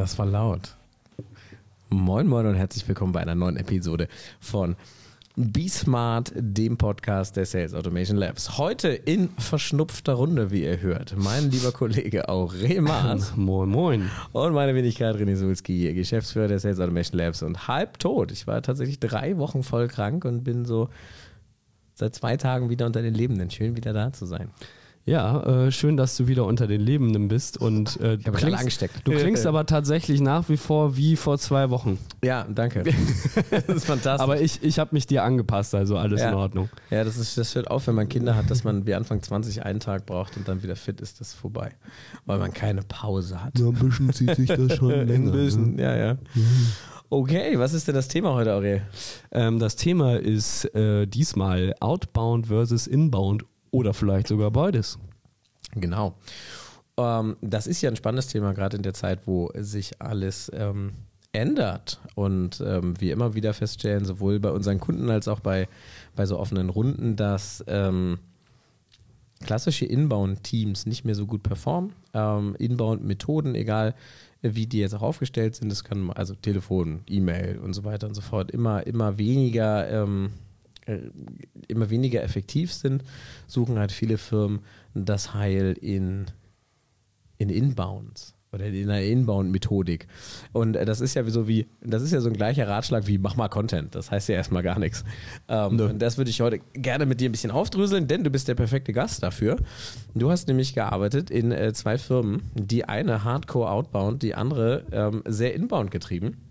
Das war laut. Moin, moin und herzlich willkommen bei einer neuen Episode von Be Smart, dem Podcast der Sales Automation Labs. Heute in verschnupfter Runde, wie ihr hört. Mein lieber Kollege Aurel Maas. moin, moin. Und meine Wenigkeit René Sulski, Geschäftsführer der Sales Automation Labs und halb tot. Ich war tatsächlich drei Wochen voll krank und bin so seit zwei Tagen wieder unter den Lebenden. Schön, wieder da zu sein. Ja, äh, schön, dass du wieder unter den Lebenden bist und äh, du, klingst, angesteckt. du klingst aber tatsächlich nach wie vor wie vor zwei Wochen. Ja, danke. das ist fantastisch. Aber ich, ich habe mich dir angepasst, also alles ja. in Ordnung. Ja, das, ist, das hört auf, wenn man Kinder hat, dass man wie Anfang 20 einen Tag braucht und dann wieder fit ist, das ist vorbei. Weil man keine Pause hat. Ja, ein bisschen zieht sich das schon länger. ein bisschen, ne? ja, ja. Okay, was ist denn das Thema heute, Aurel? Ähm, das Thema ist äh, diesmal Outbound versus Inbound oder vielleicht sogar beides. Genau. Ähm, das ist ja ein spannendes Thema, gerade in der Zeit, wo sich alles ähm, ändert. Und ähm, wir immer wieder feststellen, sowohl bei unseren Kunden als auch bei, bei so offenen Runden, dass ähm, klassische Inbound-Teams nicht mehr so gut performen. Ähm, Inbound-Methoden, egal wie die jetzt auch aufgestellt sind, das kann also Telefon, E-Mail und so weiter und so fort, immer, immer weniger ähm, immer weniger effektiv sind, suchen halt viele Firmen das Heil in, in Inbounds oder in einer Inbound-Methodik. Und das ist ja so wie, das ist ja so ein gleicher Ratschlag wie mach mal Content. Das heißt ja erstmal gar nichts. Ähm, no. Und das würde ich heute gerne mit dir ein bisschen aufdröseln, denn du bist der perfekte Gast dafür. Du hast nämlich gearbeitet in äh, zwei Firmen, die eine Hardcore Outbound, die andere ähm, sehr Inbound getrieben.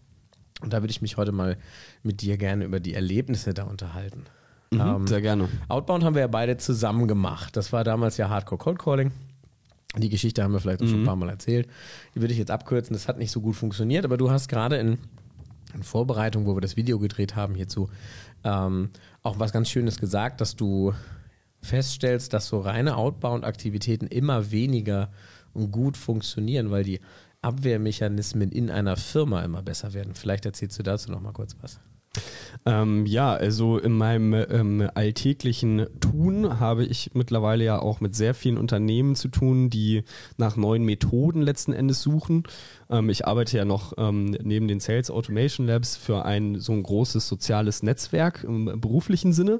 Und da würde ich mich heute mal mit dir gerne über die Erlebnisse da unterhalten. Mhm, ähm, sehr gerne. Outbound haben wir ja beide zusammen gemacht. Das war damals ja Hardcore Cold Calling. Die Geschichte haben wir vielleicht auch mhm. schon ein paar Mal erzählt. Die würde ich jetzt abkürzen. Das hat nicht so gut funktioniert, aber du hast gerade in, in Vorbereitung, wo wir das Video gedreht haben hierzu, ähm, auch was ganz Schönes gesagt, dass du feststellst, dass so reine Outbound-Aktivitäten immer weniger gut funktionieren, weil die Abwehrmechanismen in einer Firma immer besser werden. Vielleicht erzählst du dazu noch mal kurz was. Ähm, ja, also in meinem ähm, alltäglichen Tun habe ich mittlerweile ja auch mit sehr vielen Unternehmen zu tun, die nach neuen Methoden letzten Endes suchen. Ähm, ich arbeite ja noch ähm, neben den Sales Automation Labs für ein so ein großes soziales Netzwerk im beruflichen Sinne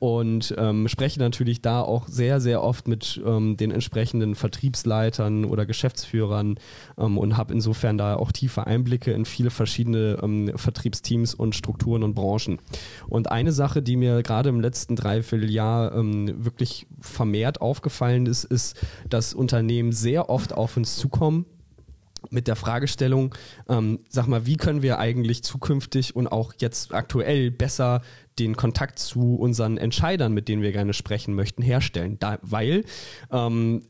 und ähm, spreche natürlich da auch sehr, sehr oft mit ähm, den entsprechenden Vertriebsleitern oder Geschäftsführern ähm, und habe insofern da auch tiefe Einblicke in viele verschiedene ähm, Vertriebsteams und Strukturen und Branchen. Und eine Sache, die mir gerade im letzten Dreivierteljahr ähm, wirklich vermehrt aufgefallen ist, ist, dass Unternehmen sehr oft auf uns zukommen mit der Fragestellung, ähm, sag mal, wie können wir eigentlich zukünftig und auch jetzt aktuell besser den Kontakt zu unseren Entscheidern, mit denen wir gerne sprechen möchten, herstellen? Da, weil ähm,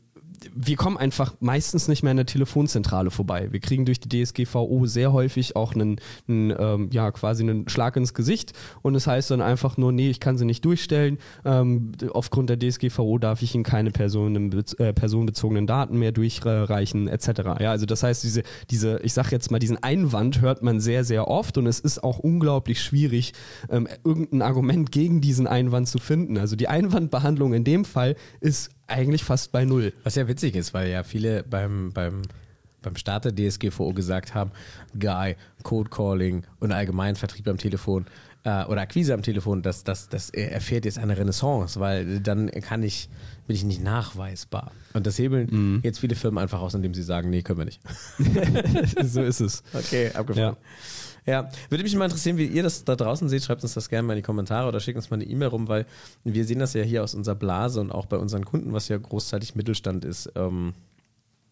wir kommen einfach meistens nicht mehr in der Telefonzentrale vorbei. Wir kriegen durch die DSGVO sehr häufig auch einen, einen ähm, ja, quasi einen Schlag ins Gesicht und es das heißt dann einfach nur, nee, ich kann sie nicht durchstellen. Ähm, aufgrund der DSGVO darf ich Ihnen keine Personen, äh, personenbezogenen Daten mehr durchreichen, etc. Ja, also das heißt, diese, diese, ich sag jetzt mal, diesen Einwand hört man sehr, sehr oft und es ist auch unglaublich schwierig, ähm, irgendein Argument gegen diesen Einwand zu finden. Also die Einwandbehandlung in dem Fall ist eigentlich fast bei null. Was ja witzig ist, weil ja viele beim, beim, beim Start der DSGVO gesagt haben, Guy, Code Calling und allgemein Vertrieb am Telefon äh, oder Akquise am Telefon, das, das, das erfährt jetzt eine Renaissance, weil dann kann ich, bin ich nicht nachweisbar. Und das hebeln mhm. jetzt viele Firmen einfach aus, indem sie sagen, nee, können wir nicht. so ist es. Okay, abgefahren. Ja. Ja, würde mich mal interessieren, wie ihr das da draußen seht. Schreibt uns das gerne mal in die Kommentare oder schickt uns mal eine E-Mail rum, weil wir sehen das ja hier aus unserer Blase und auch bei unseren Kunden, was ja großteilig Mittelstand ist. Ähm,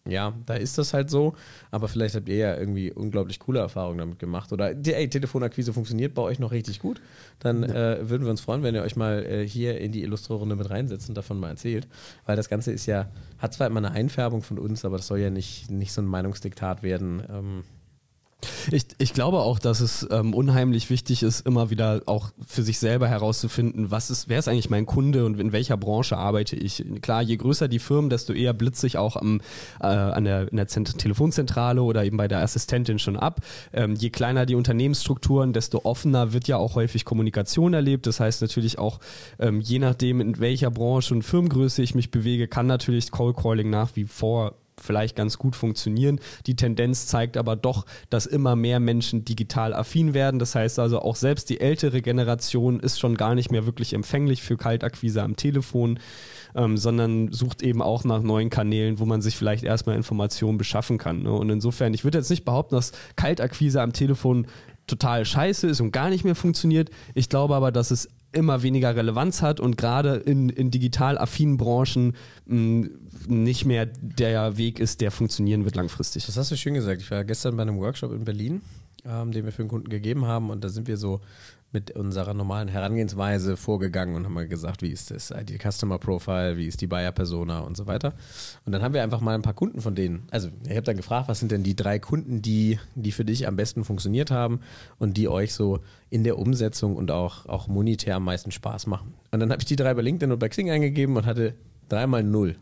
ja, da ist das halt so, aber vielleicht habt ihr ja irgendwie unglaublich coole Erfahrungen damit gemacht. Oder ey, Telefonakquise funktioniert bei euch noch richtig gut. Dann ja. äh, würden wir uns freuen, wenn ihr euch mal äh, hier in die Illustre-Runde mit reinsetzt und davon mal erzählt. Weil das Ganze ist ja, hat zwar immer eine Einfärbung von uns, aber das soll ja nicht, nicht so ein Meinungsdiktat werden. Ähm, ich, ich glaube auch, dass es ähm, unheimlich wichtig ist, immer wieder auch für sich selber herauszufinden, was ist, wer ist eigentlich mein Kunde und in welcher Branche arbeite ich. Klar, je größer die Firmen, desto eher blitze ich auch am, äh, an der, in der Zent Telefonzentrale oder eben bei der Assistentin schon ab. Ähm, je kleiner die Unternehmensstrukturen, desto offener wird ja auch häufig Kommunikation erlebt. Das heißt natürlich auch, ähm, je nachdem, in welcher Branche und Firmengröße ich mich bewege, kann natürlich Cold Calling nach wie vor vielleicht ganz gut funktionieren. Die Tendenz zeigt aber doch, dass immer mehr Menschen digital affin werden. Das heißt also auch selbst die ältere Generation ist schon gar nicht mehr wirklich empfänglich für Kaltakquise am Telefon, ähm, sondern sucht eben auch nach neuen Kanälen, wo man sich vielleicht erstmal Informationen beschaffen kann. Ne? Und insofern, ich würde jetzt nicht behaupten, dass Kaltakquise am Telefon total scheiße ist und gar nicht mehr funktioniert. Ich glaube aber, dass es immer weniger Relevanz hat und gerade in, in digital affinen Branchen mh, nicht mehr der Weg ist, der funktionieren wird langfristig. Das hast du schön gesagt. Ich war gestern bei einem Workshop in Berlin, ähm, den wir für einen Kunden gegeben haben und da sind wir so mit unserer normalen Herangehensweise vorgegangen und haben mal gesagt, wie ist das die Customer Profile, wie ist die Buyer Persona und so weiter. Und dann haben wir einfach mal ein paar Kunden von denen. Also ich habe dann gefragt, was sind denn die drei Kunden, die, die für dich am besten funktioniert haben und die euch so in der Umsetzung und auch, auch monetär am meisten Spaß machen. Und dann habe ich die drei bei LinkedIn und bei Xing eingegeben und hatte dreimal null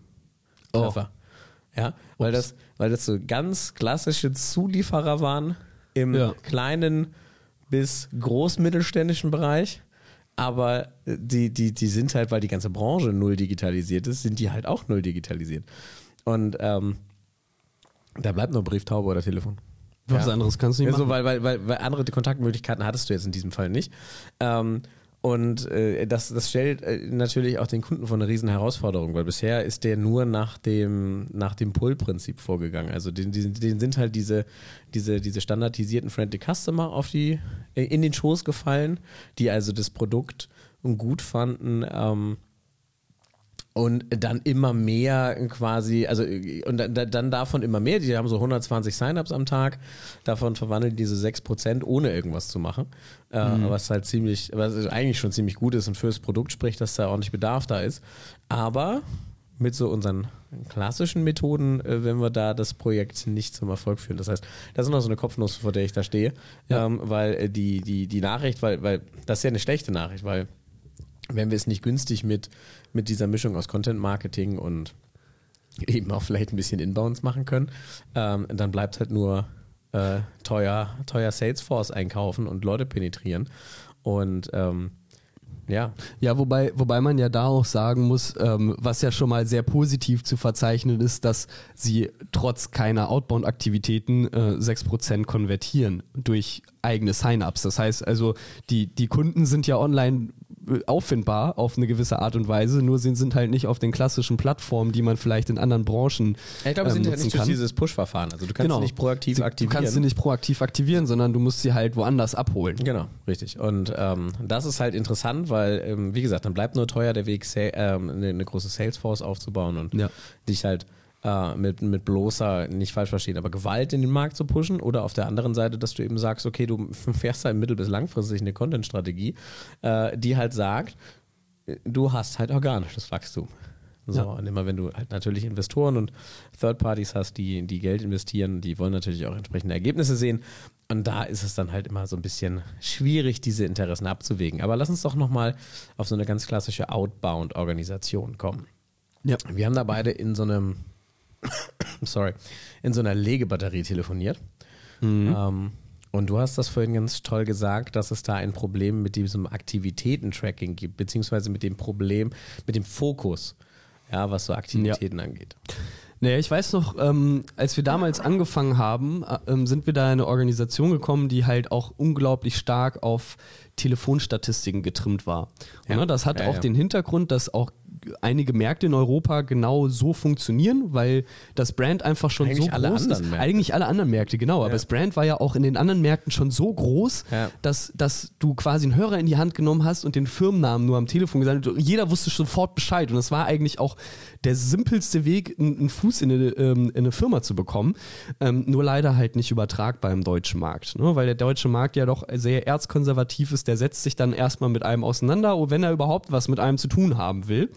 Treffer. Oh. Ja, weil das, weil das so ganz klassische Zulieferer waren im ja. kleinen bis großmittelständischen Bereich. Aber die, die, die sind halt, weil die ganze Branche null digitalisiert ist, sind die halt auch null digitalisiert. Und ähm, da bleibt nur Brieftaube oder Telefon. Was ja. anderes kannst du nicht machen. Also, weil, weil, weil, weil andere Kontaktmöglichkeiten hattest du jetzt in diesem Fall nicht. Ähm, und äh, das, das stellt äh, natürlich auch den Kunden vor eine riesen Herausforderung, weil bisher ist der nur nach dem, nach dem Pull-Prinzip vorgegangen. Also den, den, den sind halt diese, diese, diese standardisierten Friendly Customer auf die, äh, in den Schoß gefallen, die also das Produkt gut fanden, ähm, und dann immer mehr quasi, also und dann davon immer mehr, die haben so 120 Sign-ups am Tag, davon verwandeln diese 6% ohne irgendwas zu machen, äh, mhm. was halt ziemlich, was eigentlich schon ziemlich gut ist und fürs Produkt spricht, dass da ordentlich Bedarf da ist. Aber mit so unseren klassischen Methoden, äh, wenn wir da das Projekt nicht zum Erfolg führen. Das heißt, das ist noch so eine Kopfnuss, vor der ich da stehe, ja. ähm, weil äh, die, die, die Nachricht, weil, weil das ist ja eine schlechte Nachricht, weil wenn wir es nicht günstig mit mit dieser Mischung aus Content Marketing und eben auch vielleicht ein bisschen Inbounds machen können, ähm, dann bleibt halt nur äh, teuer, teuer Salesforce einkaufen und Leute penetrieren. Und ähm, ja. Ja, wobei, wobei man ja da auch sagen muss, ähm, was ja schon mal sehr positiv zu verzeichnen ist, dass sie trotz keiner Outbound-Aktivitäten äh, 6% konvertieren durch eigene Sign-ups. Das heißt also, die, die Kunden sind ja online auffindbar auf eine gewisse Art und Weise, nur sie sind halt nicht auf den klassischen Plattformen, die man vielleicht in anderen Branchen Ich glaube, sie ähm, sind ja nicht durch dieses Push-Verfahren. Also du kannst genau. sie nicht proaktiv sie, aktivieren. Du kannst sie nicht proaktiv aktivieren, sondern du musst sie halt woanders abholen. Genau, richtig. Und ähm, das ist halt interessant, weil, ähm, wie gesagt, dann bleibt nur teuer der Weg, ähm, eine, eine, große Salesforce aufzubauen und ja. dich halt äh, mit, mit bloßer, nicht falsch verstehen, aber Gewalt in den Markt zu pushen oder auf der anderen Seite, dass du eben sagst, okay, du fährst halt mittel- bis langfristig eine Content-Strategie, äh, die halt sagt, du hast halt organisches Wachstum. So, ja. und immer wenn du halt natürlich Investoren und Third Parties hast, die, die Geld investieren, die wollen natürlich auch entsprechende Ergebnisse sehen. Und da ist es dann halt immer so ein bisschen schwierig, diese Interessen abzuwägen. Aber lass uns doch nochmal auf so eine ganz klassische Outbound-Organisation kommen. Ja. Wir haben da beide in so einem sorry, in so einer Legebatterie telefoniert. Mhm. Ähm, und du hast das vorhin ganz toll gesagt, dass es da ein Problem mit diesem Aktivitätentracking gibt, beziehungsweise mit dem Problem, mit dem Fokus, ja, was so Aktivitäten ja. angeht. Naja, ich weiß noch, ähm, als wir damals angefangen haben, äh, ähm, sind wir da in eine Organisation gekommen, die halt auch unglaublich stark auf Telefonstatistiken getrimmt war. Ja. Ne, das hat ja, auch den Hintergrund, dass auch einige Märkte in Europa genau so funktionieren, weil das Brand einfach schon eigentlich so groß ist. Märkte. Eigentlich alle anderen Märkte, genau. Ja. Aber das Brand war ja auch in den anderen Märkten schon so groß, ja. dass, dass du quasi einen Hörer in die Hand genommen hast und den Firmennamen nur am Telefon gesagt hast. Jeder wusste sofort Bescheid. Und das war eigentlich auch der simpelste Weg, einen Fuß in eine, ähm, in eine Firma zu bekommen. Ähm, nur leider halt nicht übertragbar im deutschen Markt. Ne? Weil der deutsche Markt ja doch sehr erzkonservativ ist. Der setzt sich dann erstmal mit einem auseinander, wenn er überhaupt was mit einem zu tun haben will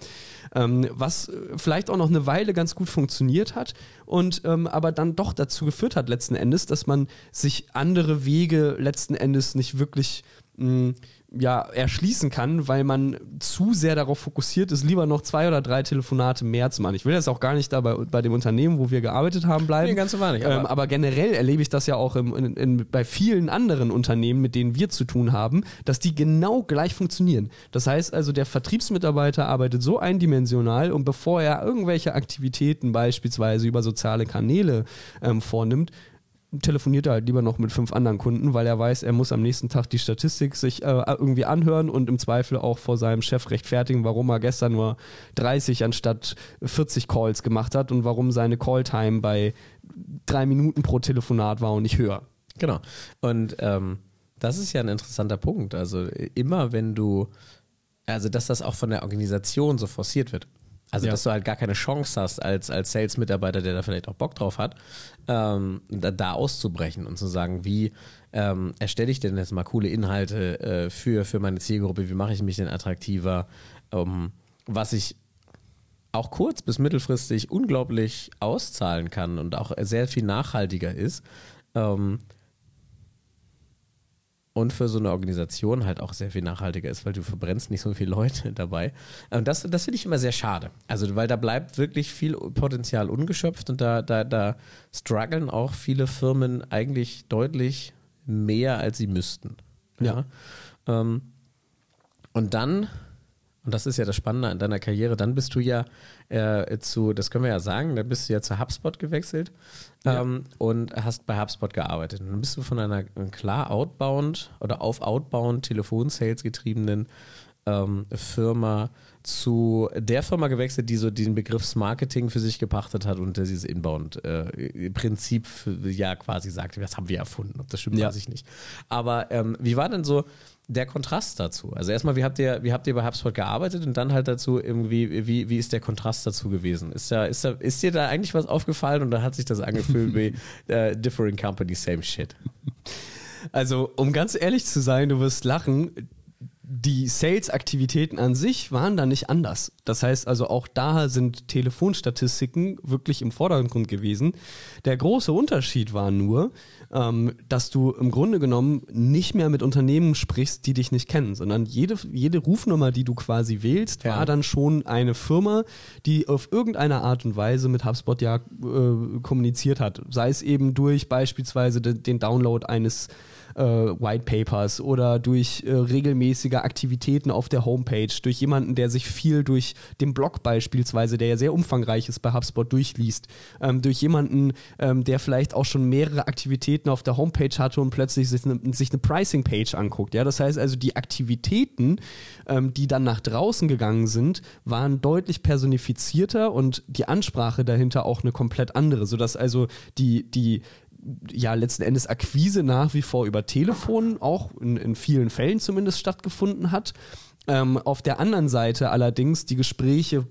ähm, was vielleicht auch noch eine Weile ganz gut funktioniert hat und ähm, aber dann doch dazu geführt hat letzten Endes, dass man sich andere Wege letzten Endes nicht wirklich mh, ja, erschließen kann, weil man zu sehr darauf fokussiert ist, lieber noch zwei oder drei Telefonate mehr zu machen. Ich will jetzt auch gar nicht da bei, bei dem Unternehmen, wo wir gearbeitet haben, bleiben. Nee, ganz so nicht. Aber, ähm, aber, generell erlebe ich das ja auch im, in, in, bei vielen anderen Unternehmen, mit denen wir zu tun haben, dass die genau gleich funktionieren. Das heißt also, der Vertriebsmitarbeiter arbeitet so eindimensional und bevor er irgendwelche Aktivitäten beispielsweise über soziale Kanäle ähm, vornimmt, telefoniert er halt lieber noch mit fünf anderen Kunden, weil er weiß, er muss am nächsten Tag die Statistik sich äh, irgendwie anhören und im Zweifel auch vor seinem Chef rechtfertigen, warum er gestern nur 30 anstatt 40 Calls gemacht hat und warum seine Calltime bei drei Minuten pro Telefonat war und nicht höher. Genau. Und ähm, das ist ja ein interessanter Punkt. Also immer wenn du, also dass das auch von der Organisation so forciert wird. Also, ja. dass du halt gar keine Chance hast, als, als Sales-Mitarbeiter, der da vielleicht auch Bock drauf hat, ähm, da, da, auszubrechen und zu sagen, wie ähm, erstelle ich denn jetzt mal coole Inhalte äh, für, für meine Zielgruppe, wie mache ich mich denn attraktiver, ähm, was ich auch kurz- bis mittelfristig unglaublich auszahlen kann und auch sehr viel nachhaltiger ist. Ähm, und für so eine Organisation halt auch sehr viel nachhaltiger ist, weil du verbrennst nicht so viele Leute dabei. Und das, das finde ich immer sehr schade. Also, weil da bleibt wirklich viel Potenzial ungeschöpft und da, da, da strugglen auch viele Firmen eigentlich deutlich mehr, als sie müssten. Ja. ja. Ähm, und dann und das ist ja das Spannende an deiner Karriere. Dann bist du ja äh, zu, das können wir ja sagen, da bist du ja zu HubSpot gewechselt ja. ähm, und hast bei HubSpot gearbeitet. Und dann bist du von einer klar outbound oder auf outbound Telefonsales getriebenen ähm, Firma zu der Firma gewechselt, die so den Begriff Marketing für sich gepachtet hat und dieses Inbound-Prinzip äh, ja quasi sagt, das haben wir erfunden. Ob das stimmt, ja. weiß ich nicht. Aber ähm, wie war denn so der Kontrast dazu? Also erstmal, wie habt ihr, wie habt ihr bei HubSpot gearbeitet und dann halt dazu irgendwie, wie, wie ist der Kontrast dazu gewesen? Ist da, ist da, ist dir da eigentlich was aufgefallen und da hat sich das angefühlt wie uh, different company, same shit? Also, um ganz ehrlich zu sein, du wirst lachen, die Sales-Aktivitäten an sich waren da nicht anders. Das heißt also, auch da sind Telefonstatistiken wirklich im Vordergrund gewesen. Der große Unterschied war nur, ähm, dass du im Grunde genommen nicht mehr mit Unternehmen sprichst, die dich nicht kennen, sondern jede, jede Rufnummer, die du quasi wählst, ja. war dann schon eine Firma, die auf irgendeine Art und Weise mit HubSpot ja äh, kommuniziert hat. Sei es eben durch beispielsweise de, den Download eines äh, White Papers oder durch äh, regelmäßige Aktivitäten auf der Homepage, durch jemanden, der sich viel durch den Blog beispielsweise, der ja sehr umfangreich ist bei HubSpot, durchliest, ähm, durch jemanden, ähm, der vielleicht auch schon mehrere Aktivitäten auf der Homepage hatte und plötzlich sich eine, sich eine Pricing-Page anguckt. Ja, das heißt also, die Aktivitäten, ähm, die dann nach draußen gegangen sind, waren deutlich personifizierter und die Ansprache dahinter auch eine komplett andere, sodass also die, die ja letzten Endes Akquise nach wie vor über Telefon auch in, in vielen Fällen zumindest stattgefunden hat. Ähm, auf der anderen Seite allerdings die Gespräche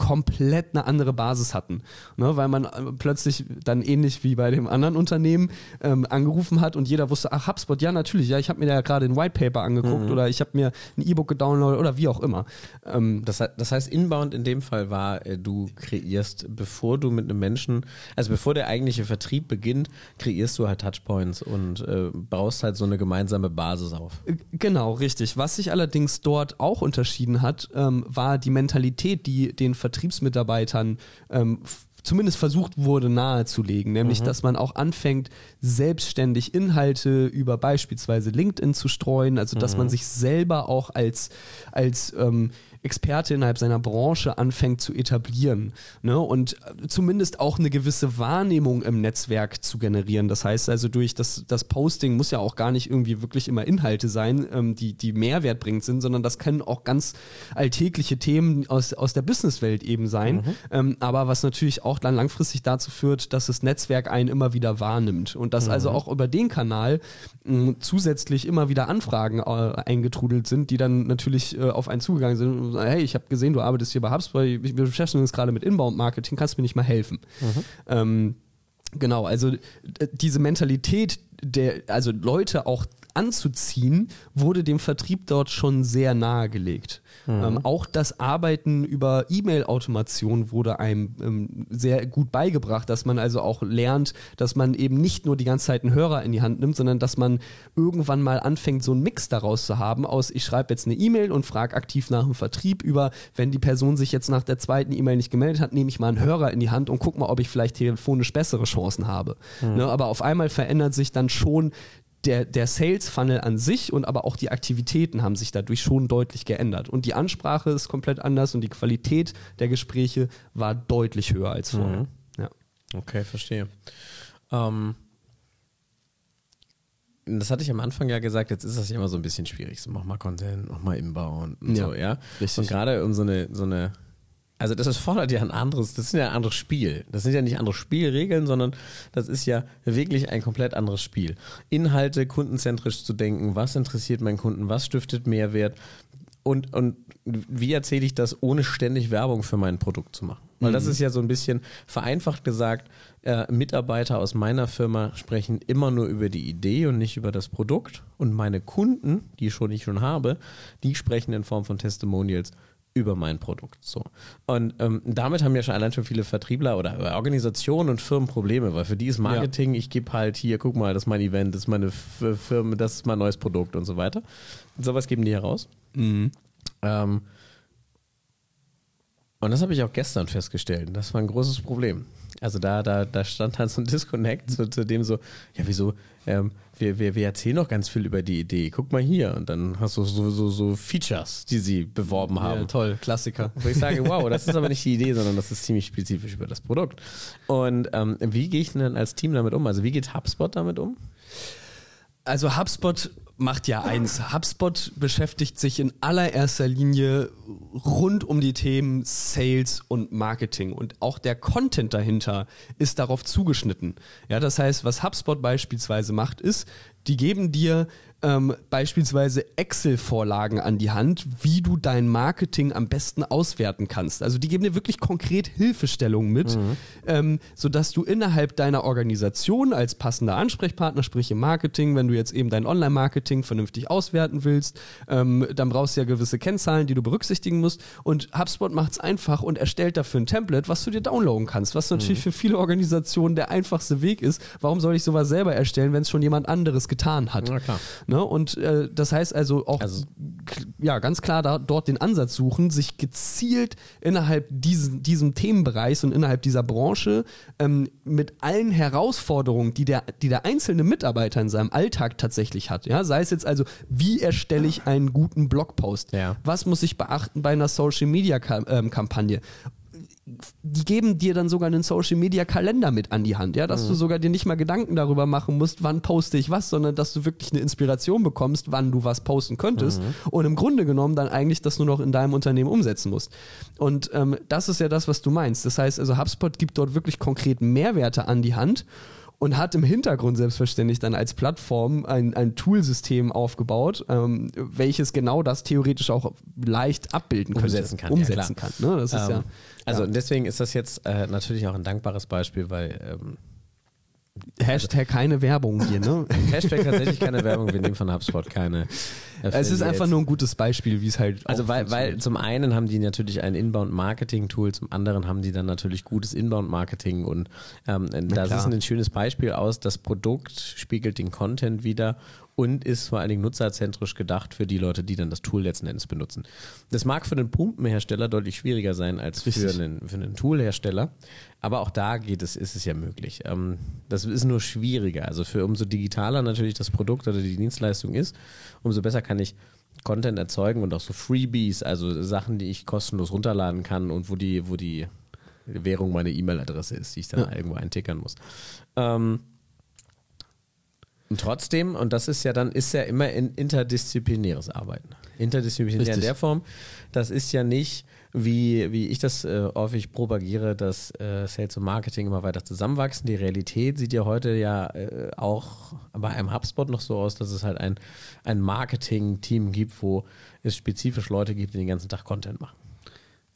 komplett eine andere Basis hatten. Ne, weil man äh, plötzlich dann ähnlich wie bei dem anderen Unternehmen ähm, angerufen hat und jeder wusste, ach, HubSpot, ja, natürlich, ja, ich habe mir da gerade ein White Paper angeguckt mhm. oder ich habe mir ein E-Book gedownloadet oder wie auch immer. Ähm, das, das, heißt, Inbound in dem Fall war, äh, du kreierst, bevor du mit einem Menschen, also bevor der eigentliche Vertrieb beginnt, kreierst du halt Touchpoints und äh, baust halt so eine gemeinsame Basis auf. Äh, genau, richtig. Was sich allerdings dort auch unterschieden hat, ähm, war die Mentalität, die den Vertriebsmitarbeitern ähm, zumindest versucht wurde nahezulegen, nämlich mhm. dass man auch anfängt, selbstständig Inhalte über beispielsweise LinkedIn zu streuen, also dass mhm. man sich selber auch als, als ähm, Experte innerhalb seiner Branche anfängt zu etablieren ne? und zumindest auch eine gewisse Wahrnehmung im Netzwerk zu generieren. Das heißt also durch das, das Posting muss ja auch gar nicht irgendwie wirklich immer Inhalte sein, ähm, die, die Mehrwert bringend sind, sondern das können auch ganz alltägliche Themen aus, aus der Businesswelt eben sein. Mhm. Ähm, aber was natürlich auch dann langfristig dazu führt, dass das Netzwerk einen immer wieder wahrnimmt und dass also mhm. also auch über den Kanal mh, zusätzlich immer wieder Anfragen äh, eingetrudelt sind, die dann natürlich äh, auf einen zugegangen sind hey, ich habe gesehen, du arbeitest hier bei HubSpot, wir beschäftigen uns gerade mit Inbound-Marketing, kannst du mir nicht mal helfen? Mhm. Ähm, genau, also diese Mentalität, der, also Leute auch anzuziehen, wurde dem Vertrieb dort schon sehr nahegelegt. Mhm. Ähm, auch das Arbeiten über E-Mail-Automation wurde einem ähm, sehr gut beigebracht, dass man also auch lernt, dass man eben nicht nur die ganze Zeit einen Hörer in die Hand nimmt, sondern dass man irgendwann mal anfängt, so einen Mix daraus zu haben aus, ich schreibe jetzt eine E-Mail und frage aktiv nach dem Vertrieb über, wenn die Person sich jetzt nach der zweiten E-Mail nicht gemeldet hat, nehme ich mal einen Hörer in die Hand und gucke mal, ob ich vielleicht telefonisch bessere Chancen habe. Mhm. Ne, aber auf einmal verändert sich dann schon der, der Sales Funnel an sich und aber auch die Aktivitäten haben sich dadurch schon deutlich geändert. Und die Ansprache ist komplett anders und die Qualität der Gespräche war deutlich höher als vorher. Mhm. Ja. Okay, verstehe. Ähm, das hatte ich am Anfang ja gesagt, jetzt ist das ja immer so ein bisschen schwierig. So, mach mal Content, mach mal Inbound und ja, so, ja. Richtig. Und gerade um so eine, so eine also das fordert ja ein anderes, das ist ja ein anderes Spiel. Das sind ja nicht andere Spielregeln, sondern das ist ja wirklich ein komplett anderes Spiel. Inhalte kundenzentrisch zu denken, was interessiert meinen Kunden, was stiftet Mehrwert und, und wie erzähle ich das, ohne ständig Werbung für mein Produkt zu machen. Weil mhm. das ist ja so ein bisschen vereinfacht gesagt, äh, Mitarbeiter aus meiner Firma sprechen immer nur über die Idee und nicht über das Produkt. Und meine Kunden, die schon ich schon habe, die sprechen in Form von Testimonials über mein Produkt. So. Und ähm, damit haben ja schon allein schon viele Vertriebler oder Organisationen und Firmen Probleme, weil für die ist Marketing, ja. ich gebe halt hier, guck mal, das ist mein Event, das ist meine Firma, das ist mein neues Produkt und so weiter. Und sowas geben die heraus. Mhm. Ähm, und das habe ich auch gestern festgestellt. Das war ein großes Problem. Also da, da, da stand halt so ein Disconnect zu, zu dem so, ja, wieso, ähm, wir, wir, wir erzählen noch ganz viel über die Idee. Guck mal hier. Und dann hast du so, so, so Features, die sie beworben haben. Ja, toll, Klassiker. Wo ich sage, wow, das ist aber nicht die Idee, sondern das ist ziemlich spezifisch über das Produkt. Und ähm, wie gehe ich denn als Team damit um? Also wie geht HubSpot damit um? Also HubSpot macht ja eins. HubSpot beschäftigt sich in allererster Linie rund um die Themen Sales und Marketing und auch der Content dahinter ist darauf zugeschnitten. Ja, das heißt, was HubSpot beispielsweise macht, ist, die geben dir ähm, beispielsweise Excel-Vorlagen an die Hand, wie du dein Marketing am besten auswerten kannst. Also die geben dir wirklich konkret Hilfestellungen mit, mhm. ähm, sodass du innerhalb deiner Organisation als passender Ansprechpartner, sprich im Marketing, wenn du jetzt eben dein Online-Marketing vernünftig auswerten willst, ähm, dann brauchst du ja gewisse Kennzahlen, die du berücksichtigen musst. Und HubSpot macht es einfach und erstellt dafür ein Template, was du dir downloaden kannst, was natürlich mhm. für viele Organisationen der einfachste Weg ist. Warum soll ich sowas selber erstellen, wenn es schon jemand anderes getan hat? Na klar. Ne? Und äh, das heißt also auch also, ja, ganz klar da, dort den Ansatz suchen, sich gezielt innerhalb diesen, diesem Themenbereichs und innerhalb dieser Branche ähm, mit allen Herausforderungen, die der, die der einzelne Mitarbeiter in seinem Alltag tatsächlich hat. Ja? Sei es jetzt also, wie erstelle ich einen guten Blogpost? Ja. Was muss ich beachten bei einer Social-Media-Kampagne? Die geben dir dann sogar einen Social Media Kalender mit an die Hand, ja, dass mhm. du sogar dir nicht mal Gedanken darüber machen musst, wann poste ich was, sondern dass du wirklich eine Inspiration bekommst, wann du was posten könntest mhm. und im Grunde genommen dann eigentlich das nur noch in deinem Unternehmen umsetzen musst. Und ähm, das ist ja das, was du meinst. Das heißt also, HubSpot gibt dort wirklich konkret Mehrwerte an die Hand und hat im Hintergrund selbstverständlich dann als Plattform ein, ein Toolsystem aufgebaut, ähm, welches genau das theoretisch auch leicht abbilden könnte. Umsetzen kann. Umsetzen ja, kann. Ne? Das ist ähm, ja, also ja. deswegen ist das jetzt äh, natürlich auch ein dankbares Beispiel, weil ähm, Hashtag keine Werbung hier, ne? Hashtag tatsächlich keine Werbung, wir nehmen von HubSpot keine. Es ist einfach nur ein gutes Beispiel, wie es halt. Also weil, weil zum einen haben die natürlich ein Inbound-Marketing-Tool, zum anderen haben die dann natürlich gutes Inbound-Marketing und ähm, das ist ein schönes Beispiel aus, das Produkt spiegelt den Content wieder und ist vor allen Dingen nutzerzentrisch gedacht für die Leute, die dann das Tool letzten Endes benutzen. Das mag für den Pumpenhersteller deutlich schwieriger sein als für einen, für einen Toolhersteller, aber auch da geht es, ist es ja möglich. Ähm, das ist nur schwieriger. Also für umso digitaler natürlich das Produkt oder die Dienstleistung ist, umso besser kann ich Content erzeugen und auch so Freebies, also Sachen, die ich kostenlos runterladen kann und wo die, wo die Währung meine E-Mail-Adresse ist, die ich dann ja. irgendwo eintickern muss. Ähm, und trotzdem, und das ist ja dann, ist ja immer in interdisziplinäres Arbeiten. Interdisziplinär Richtig. in der Form, das ist ja nicht, wie, wie ich das äh, häufig propagiere, dass äh, Sales und Marketing immer weiter zusammenwachsen. Die Realität sieht ja heute ja äh, auch bei einem HubSpot noch so aus, dass es halt ein, ein Marketing-Team gibt, wo es spezifisch Leute gibt, die den ganzen Tag Content machen.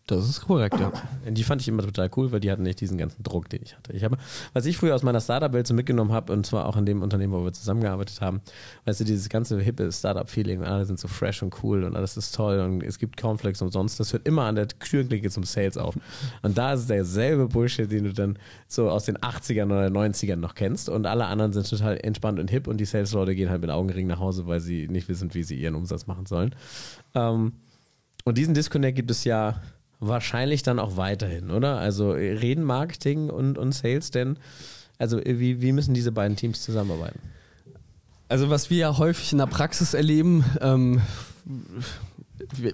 Das ist korrekt, ja. Die fand ich immer total cool, weil die hatten nicht diesen ganzen Druck, den ich hatte. Ich habe, was ich früher aus meiner Startup-Welt so mitgenommen habe, und zwar auch in dem Unternehmen, wo wir zusammengearbeitet haben, weißt du, dieses ganze hippe Startup-Feeling, alle sind so fresh und cool und alles ist toll und es gibt Cornflakes umsonst, das hört immer an der Türklinke zum Sales auf. Und da ist derselbe Bullshit, den du dann so aus den 80ern oder 90ern noch kennst und alle anderen sind total entspannt und hip und die Sales-Leute gehen halt mit Augenring nach Hause, weil sie nicht wissen, wie sie ihren Umsatz machen sollen. Ähm, und diesen Disconnect gibt es ja wahrscheinlich dann auch weiterhin, oder? Also reden Marketing und, und Sales denn, also wie, wie müssen diese beiden Teams zusammenarbeiten? Also was wir ja häufig in der Praxis erleben, ähm,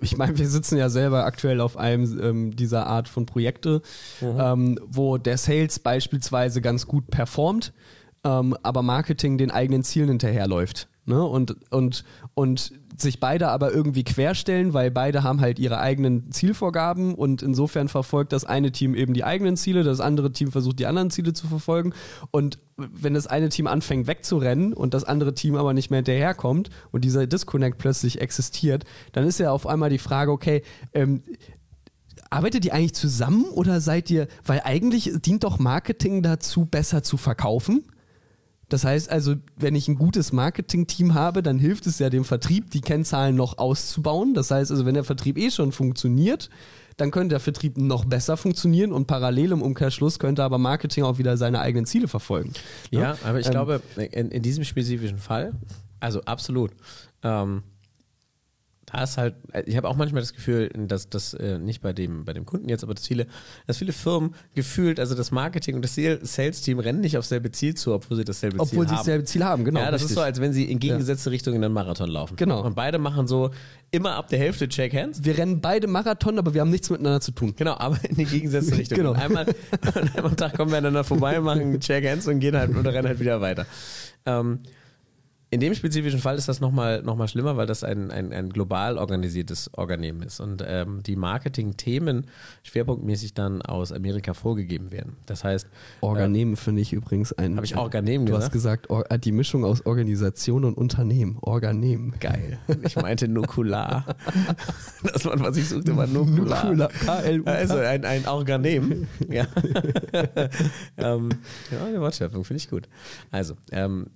ich meine, wir sitzen ja selber aktuell auf einem ähm, dieser Art von Projekte, mhm. ähm, wo der Sales beispielsweise ganz gut performt, ähm, aber Marketing den eigenen Zielen hinterherläuft. Ne? Und, und, und sich beide aber irgendwie querstellen, weil beide haben halt ihre eigenen Zielvorgaben und insofern verfolgt das eine Team eben die eigenen Ziele, das andere Team versucht die anderen Ziele zu verfolgen und wenn das eine Team anfängt wegzurennen und das andere Team aber nicht mehr hinterherkommt und dieser Disconnect plötzlich existiert, dann ist ja auf einmal die Frage, okay, ähm, arbeitet ihr eigentlich zusammen oder seid ihr, weil eigentlich dient doch Marketing dazu, besser zu verkaufen? Das heißt also, wenn ich ein gutes Marketing-Team habe, dann hilft es ja dem Vertrieb, die Kennzahlen noch auszubauen. Das heißt also, wenn der Vertrieb eh schon funktioniert, dann könnte der Vertrieb noch besser funktionieren und parallel im Umkehrschluss könnte aber Marketing auch wieder seine eigenen Ziele verfolgen. Ja, ja aber ich ähm, glaube, in, in, diesem spezifischen Fall, also absolut. Ähm, da ist halt, ich habe auch manchmal das Gefühl, dass das äh, nicht bei dem, bei dem Kunden jetzt, aber dass viele, dass viele Firmen gefühlt, also das Marketing und das Sales-Team rennen nicht auf selbe Ziel zu, obwohl sie dasselbe obwohl Ziel haben. Obwohl sie dasselbe Ziel haben, genau. Ja, das richtig. ist so, als wenn sie in gegengesetzte ja. Richtungen in einen Marathon laufen. Genau. Und beide machen so immer ab der Hälfte Check Hands. Wir rennen beide Marathon, aber wir haben nichts miteinander zu tun. Genau, aber in die gegengesetzte Richtung. genau. Und einmal, einmal am Tag kommen wir aneinander vorbei, machen Check Hands und gehen halt oder rennen halt wieder weiter. Ähm, in dem spezifischen Fall ist das nochmal noch mal schlimmer, weil das ein, ein, ein global organisiertes Unternehmen ist und ähm, die Marketing-Themen schwerpunktmäßig dann aus Amerika vorgegeben werden. Das heißt. Organimen äh, finde ich übrigens ein. Habe ich Organimen gesagt? Du hast gesagt, or, die Mischung aus Organisation und Unternehmen. Organim. Geil. Ich meinte Nukular. das war, was ich suchte, war Nukular. Nukular. Also ein, ein Organem. Ja. ähm, ja, eine Wortschöpfung finde ich gut. Also, ähm,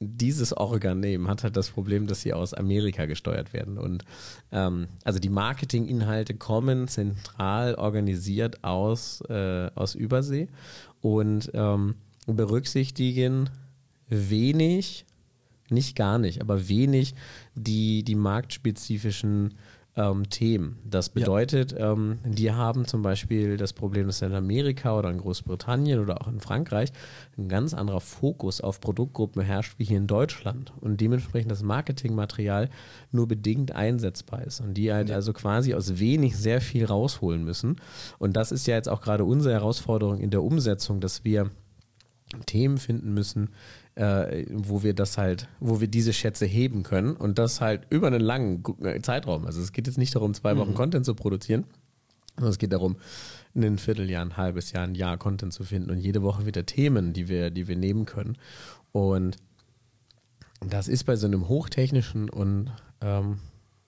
dieses Organem hat halt das Problem, dass sie aus Amerika gesteuert werden. Und ähm, also die Marketinginhalte kommen zentral organisiert aus, äh, aus Übersee und ähm, berücksichtigen wenig, nicht gar nicht, aber wenig die, die marktspezifischen ähm, Themen. Das bedeutet, ja. ähm, die haben zum Beispiel das Problem, dass in Amerika oder in Großbritannien oder auch in Frankreich ein ganz anderer Fokus auf Produktgruppen herrscht wie hier in Deutschland und dementsprechend das Marketingmaterial nur bedingt einsetzbar ist und die halt ja. also quasi aus wenig sehr viel rausholen müssen. Und das ist ja jetzt auch gerade unsere Herausforderung in der Umsetzung, dass wir Themen finden müssen, äh, wo wir das halt, wo wir diese Schätze heben können und das halt über einen langen äh, Zeitraum. Also es geht jetzt nicht darum, zwei Wochen mhm. Content zu produzieren, sondern es geht darum, ein Vierteljahr, ein halbes Jahr, ein Jahr Content zu finden und jede Woche wieder Themen, die wir, die wir nehmen können. Und das ist bei so einem hochtechnischen und, ähm,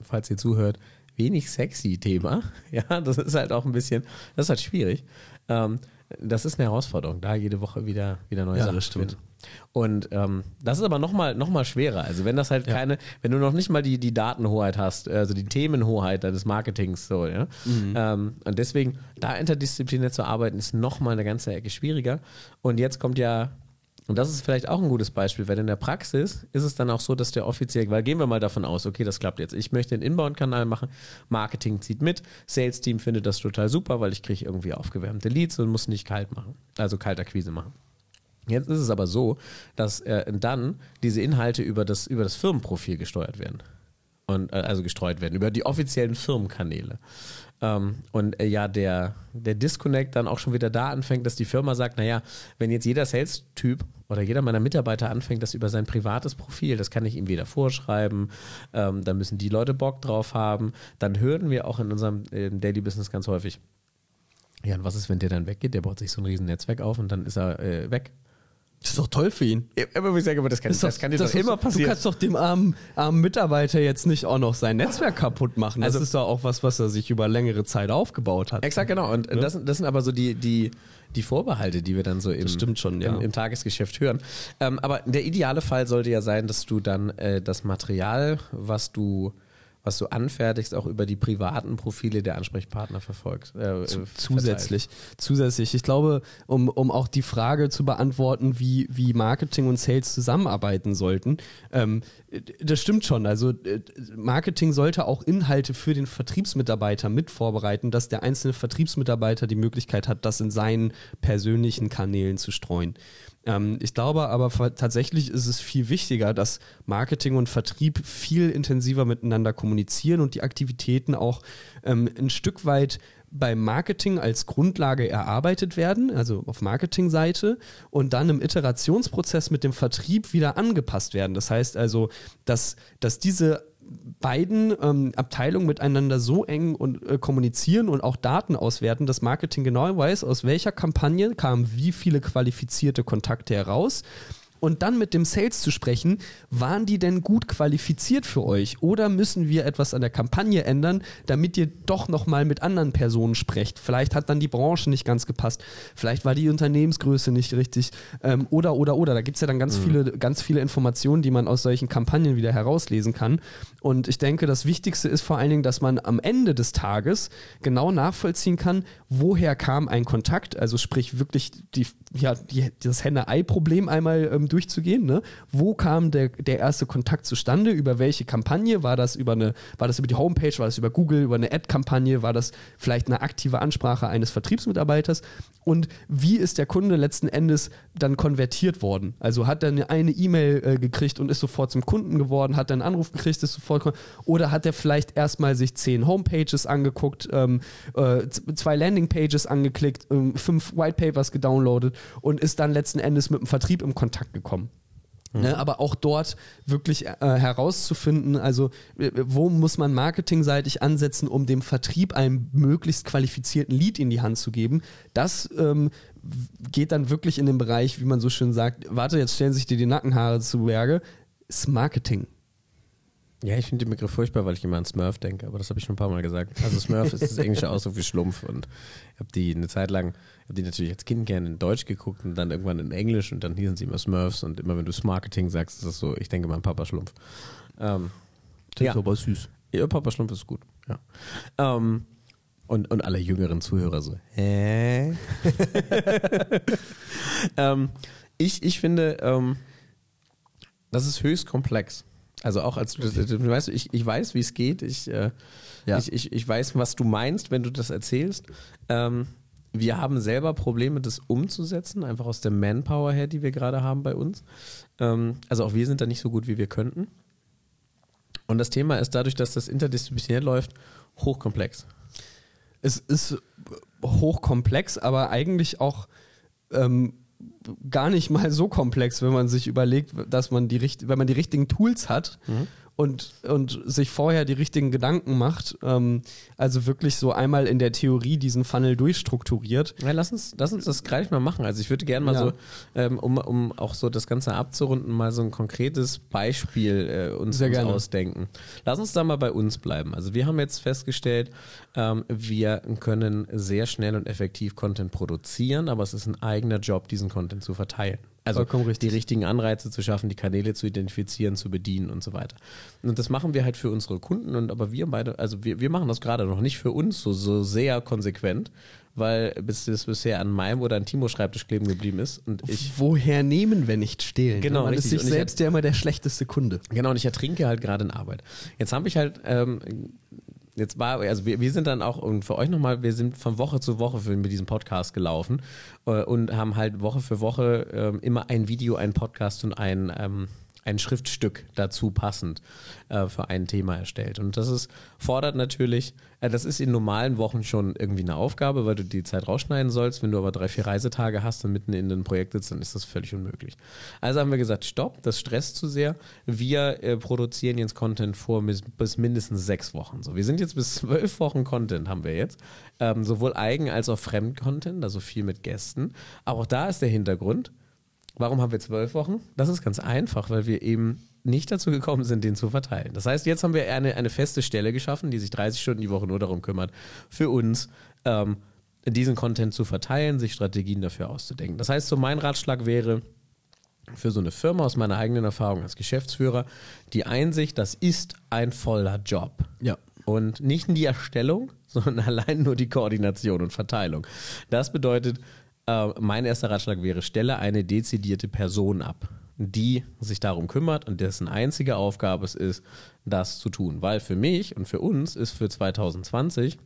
falls ihr zuhört, wenig sexy Thema. Ja, das ist halt auch ein bisschen, das ist halt schwierig. Ähm, das ist eine Herausforderung, da jede Woche wieder, wieder neue ja, Sachen das stimmt. Und ähm, das ist aber nochmal noch mal schwerer. Also wenn das halt ja. keine, wenn du noch nicht mal die, die Datenhoheit hast, also die Themenhoheit deines Marketings so, ja. Mhm. Ähm, und deswegen, da interdisziplinär zu arbeiten, ist nochmal eine ganze Ecke schwieriger. Und jetzt kommt ja und das ist vielleicht auch ein gutes Beispiel, weil in der Praxis ist es dann auch so, dass der offiziell, weil gehen wir mal davon aus, okay, das klappt jetzt. Ich möchte einen Inbound-Kanal machen, Marketing zieht mit, Sales-Team findet das total super, weil ich kriege irgendwie aufgewärmte Leads und muss nicht kalt machen, also Kaltakquise machen. Jetzt ist es aber so, dass äh, dann diese Inhalte über das, über das Firmenprofil gesteuert werden. Und, äh, also gestreut werden, über die offiziellen Firmenkanäle. Ähm, und äh, ja, der, der Disconnect dann auch schon wieder da anfängt, dass die Firma sagt, naja, wenn jetzt jeder Sales-Typ oder jeder meiner Mitarbeiter anfängt, das über sein privates Profil, das kann ich ihm wieder vorschreiben, ähm, dann müssen die Leute Bock drauf haben, dann hören wir auch in unserem Daily Business ganz häufig, ja, und was ist, wenn der dann weggeht? Der baut sich so ein riesen Netzwerk auf und dann ist er äh, weg. Das ist doch toll für ihn. Ja, aber ich sage, aber das kann, das, das kann dir doch immer passieren. Du kannst doch dem armen, armen Mitarbeiter jetzt nicht auch noch sein Netzwerk kaputt machen. Das also, ist doch auch was, was er sich über längere Zeit aufgebaut hat. Exakt, genau. Und ja? das, das sind aber so die, die, die Vorbehalte, die wir dann so im, schon, ja. im, im, Tagesgeschäft hören. Ähm, aber der ideale Fall sollte ja sein, dass du dann äh, das Material, was du was du anfertigst, auch über die privaten Profile der Ansprechpartner verfolgst. Äh, zusätzlich. Zusätzlich. Ich glaube, um, um auch die Frage zu beantworten, wie, wie Marketing und Sales zusammenarbeiten sollten, ähm, das stimmt schon. Also Marketing sollte auch Inhalte für den Vertriebsmitarbeiter mit vorbereiten, dass der einzelne Vertriebsmitarbeiter die Möglichkeit hat, das in seinen persönlichen Kanälen zu streuen. Ähm, ich glaube aber tatsächlich ist es viel wichtiger, dass Marketing und Vertrieb viel intensiver miteinander kommunizieren und die Aktivitäten auch ähm, ein Stück weit beim Marketing als Grundlage erarbeitet werden, also auf Marketingseite, und dann im Iterationsprozess mit dem Vertrieb wieder angepasst werden. Das heißt also, dass, dass diese beiden ähm, Abteilungen miteinander so eng und äh, kommunizieren und auch Daten auswerten, dass Marketing genau weiß, aus welcher Kampagne kamen wie viele qualifizierte Kontakte heraus und dann mit dem Sales zu sprechen, waren die denn gut qualifiziert für euch oder müssen wir etwas an der Kampagne ändern, damit ihr doch nochmal mit anderen Personen sprecht. Vielleicht hat dann die Branche nicht ganz gepasst, vielleicht war die Unternehmensgröße nicht richtig ähm, oder oder oder. Da gibt es ja dann ganz mhm. viele, ganz viele Informationen, die man aus solchen Kampagnen wieder herauslesen kann. Und ich denke, das Wichtigste ist vor allen Dingen, dass man am Ende des Tages genau nachvollziehen kann, woher kam ein Kontakt, also sprich wirklich die, ja, das Henne-Ei-Problem einmal ähm, durchzugehen. Ne? Wo kam der, der erste Kontakt zustande? Über welche Kampagne? War das über eine, war das über die Homepage? War das über Google? Über eine Ad-Kampagne? War das vielleicht eine aktive Ansprache eines Vertriebsmitarbeiters? Und wie ist der Kunde letzten Endes dann konvertiert worden? Also hat er eine, eine E-Mail äh, gekriegt und ist sofort zum Kunden geworden? Hat er einen Anruf gekriegt, ist sofort oder hat er vielleicht erstmal sich zehn Homepages angeguckt, ähm, äh, zwei Landingpages angeklickt, ähm, fünf Whitepapers gedownloadet und ist dann letzten Endes mit dem Vertrieb in Kontakt gekommen. Mhm. Ne, aber auch dort wirklich äh, herauszufinden, also wo muss man marketingseitig ansetzen, um dem Vertrieb einen möglichst qualifizierten Lead in die Hand zu geben, das ähm, geht dann wirklich in den Bereich, wie man so schön sagt, warte, jetzt stellen sich dir die Nackenhaare zu Berge, ist Marketing. Ja, ich finde den Begriff furchtbar, weil ich immer an Smurf denke, aber das habe ich schon ein paar Mal gesagt. Also Smurf ist das englische Ausdruck für Schlumpf und ich habe die eine Zeit lang, habe die natürlich als Kind gerne in Deutsch geguckt und dann irgendwann in Englisch und dann hießen sie immer Smurfs und immer wenn du Marketing sagst, ist das so, ich denke mein Papa Schlumpf. Ähm, das ja. ist aber süß. Ja, Papa Schlumpf ist gut, ja. Ähm, und, und alle jüngeren Zuhörer so, hä? ähm, ich, ich finde, ähm, das ist höchst komplex. Also auch als du, du weißt, ich, ich weiß, wie es geht. Ich, äh, ja. ich, ich, ich weiß, was du meinst, wenn du das erzählst. Ähm, wir haben selber Probleme, das umzusetzen, einfach aus der Manpower her, die wir gerade haben bei uns. Ähm, also auch wir sind da nicht so gut, wie wir könnten. Und das Thema ist dadurch, dass das interdisziplinär läuft, hochkomplex. Es ist hochkomplex, aber eigentlich auch ähm, gar nicht mal so komplex, wenn man sich überlegt, dass man die wenn man die richtigen Tools hat, mhm und, und sich vorher die richtigen Gedanken macht, ähm, also wirklich so einmal in der Theorie diesen Funnel durchstrukturiert. Ja, lass uns, lass uns das gleich mal machen. Also ich würde gerne mal ja. so, ähm, um, um auch so das Ganze abzurunden, mal so ein konkretes Beispiel äh, uns, uns ausdenken. Lass uns da mal bei uns bleiben. Also wir haben jetzt festgestellt, ähm, wir können sehr schnell und effektiv Content produzieren, aber es ist ein eigener Job, diesen Content zu verteilen. Also die richtigen Anreize zu schaffen, die Kanäle zu identifizieren, zu bedienen und so weiter. Und das machen wir halt für unsere Kunden und aber wir beide, also wir, wir machen das gerade noch nicht für uns so, so sehr konsequent, weil bis das bisher an meinem oder an Timo Schreibtisch kleben geblieben ist und ich woher nehmen, wenn nicht stehlen? Genau, man richtig. ist sich selbst ja immer der schlechteste Kunde. Genau, und ich ertrinke halt gerade in Arbeit. Jetzt habe ich halt ähm, jetzt war, also wir, wir sind dann auch, und für euch nochmal, wir sind von Woche zu Woche für, mit diesem Podcast gelaufen äh, und haben halt Woche für Woche äh, immer ein Video, ein Podcast und ein, ähm, ein Schriftstück dazu passend äh, für ein Thema erstellt. Und das ist, fordert natürlich, äh, das ist in normalen Wochen schon irgendwie eine Aufgabe, weil du die Zeit rausschneiden sollst. Wenn du aber drei, vier Reisetage hast und mitten in einem Projekt sitzt, dann ist das völlig unmöglich. Also haben wir gesagt, stopp, das stresst zu sehr. Wir äh, produzieren jetzt Content vor bis, bis, mindestens sechs Wochen. So, wir sind jetzt bis zwölf Wochen Content haben wir jetzt. Ähm, sowohl Eigen- als auch Fremd-Content, also viel mit Gästen. Aber auch da ist der Hintergrund, Warum haben wir zwölf Wochen? Das ist ganz einfach, weil wir eben nicht dazu gekommen sind, den zu verteilen. Das heißt, jetzt haben wir eine, eine feste Stelle geschaffen, die sich 30 Stunden die Woche nur darum kümmert, für uns ähm, diesen Content zu verteilen, sich Strategien dafür auszudenken. Das heißt, so mein Ratschlag wäre, für so eine Firma aus meiner eigenen Erfahrung als Geschäftsführer, die Einsicht, das ist ein voller Job. Ja. Und nicht in die Erstellung, sondern allein nur die Koordination und Verteilung. Das bedeutet, äh, mein erster Ratschlag wäre, stelle eine dezidierte Person ab, die sich darum kümmert und dessen einzige Aufgabe es ist, das zu tun. Weil für mich und für uns ist für 2020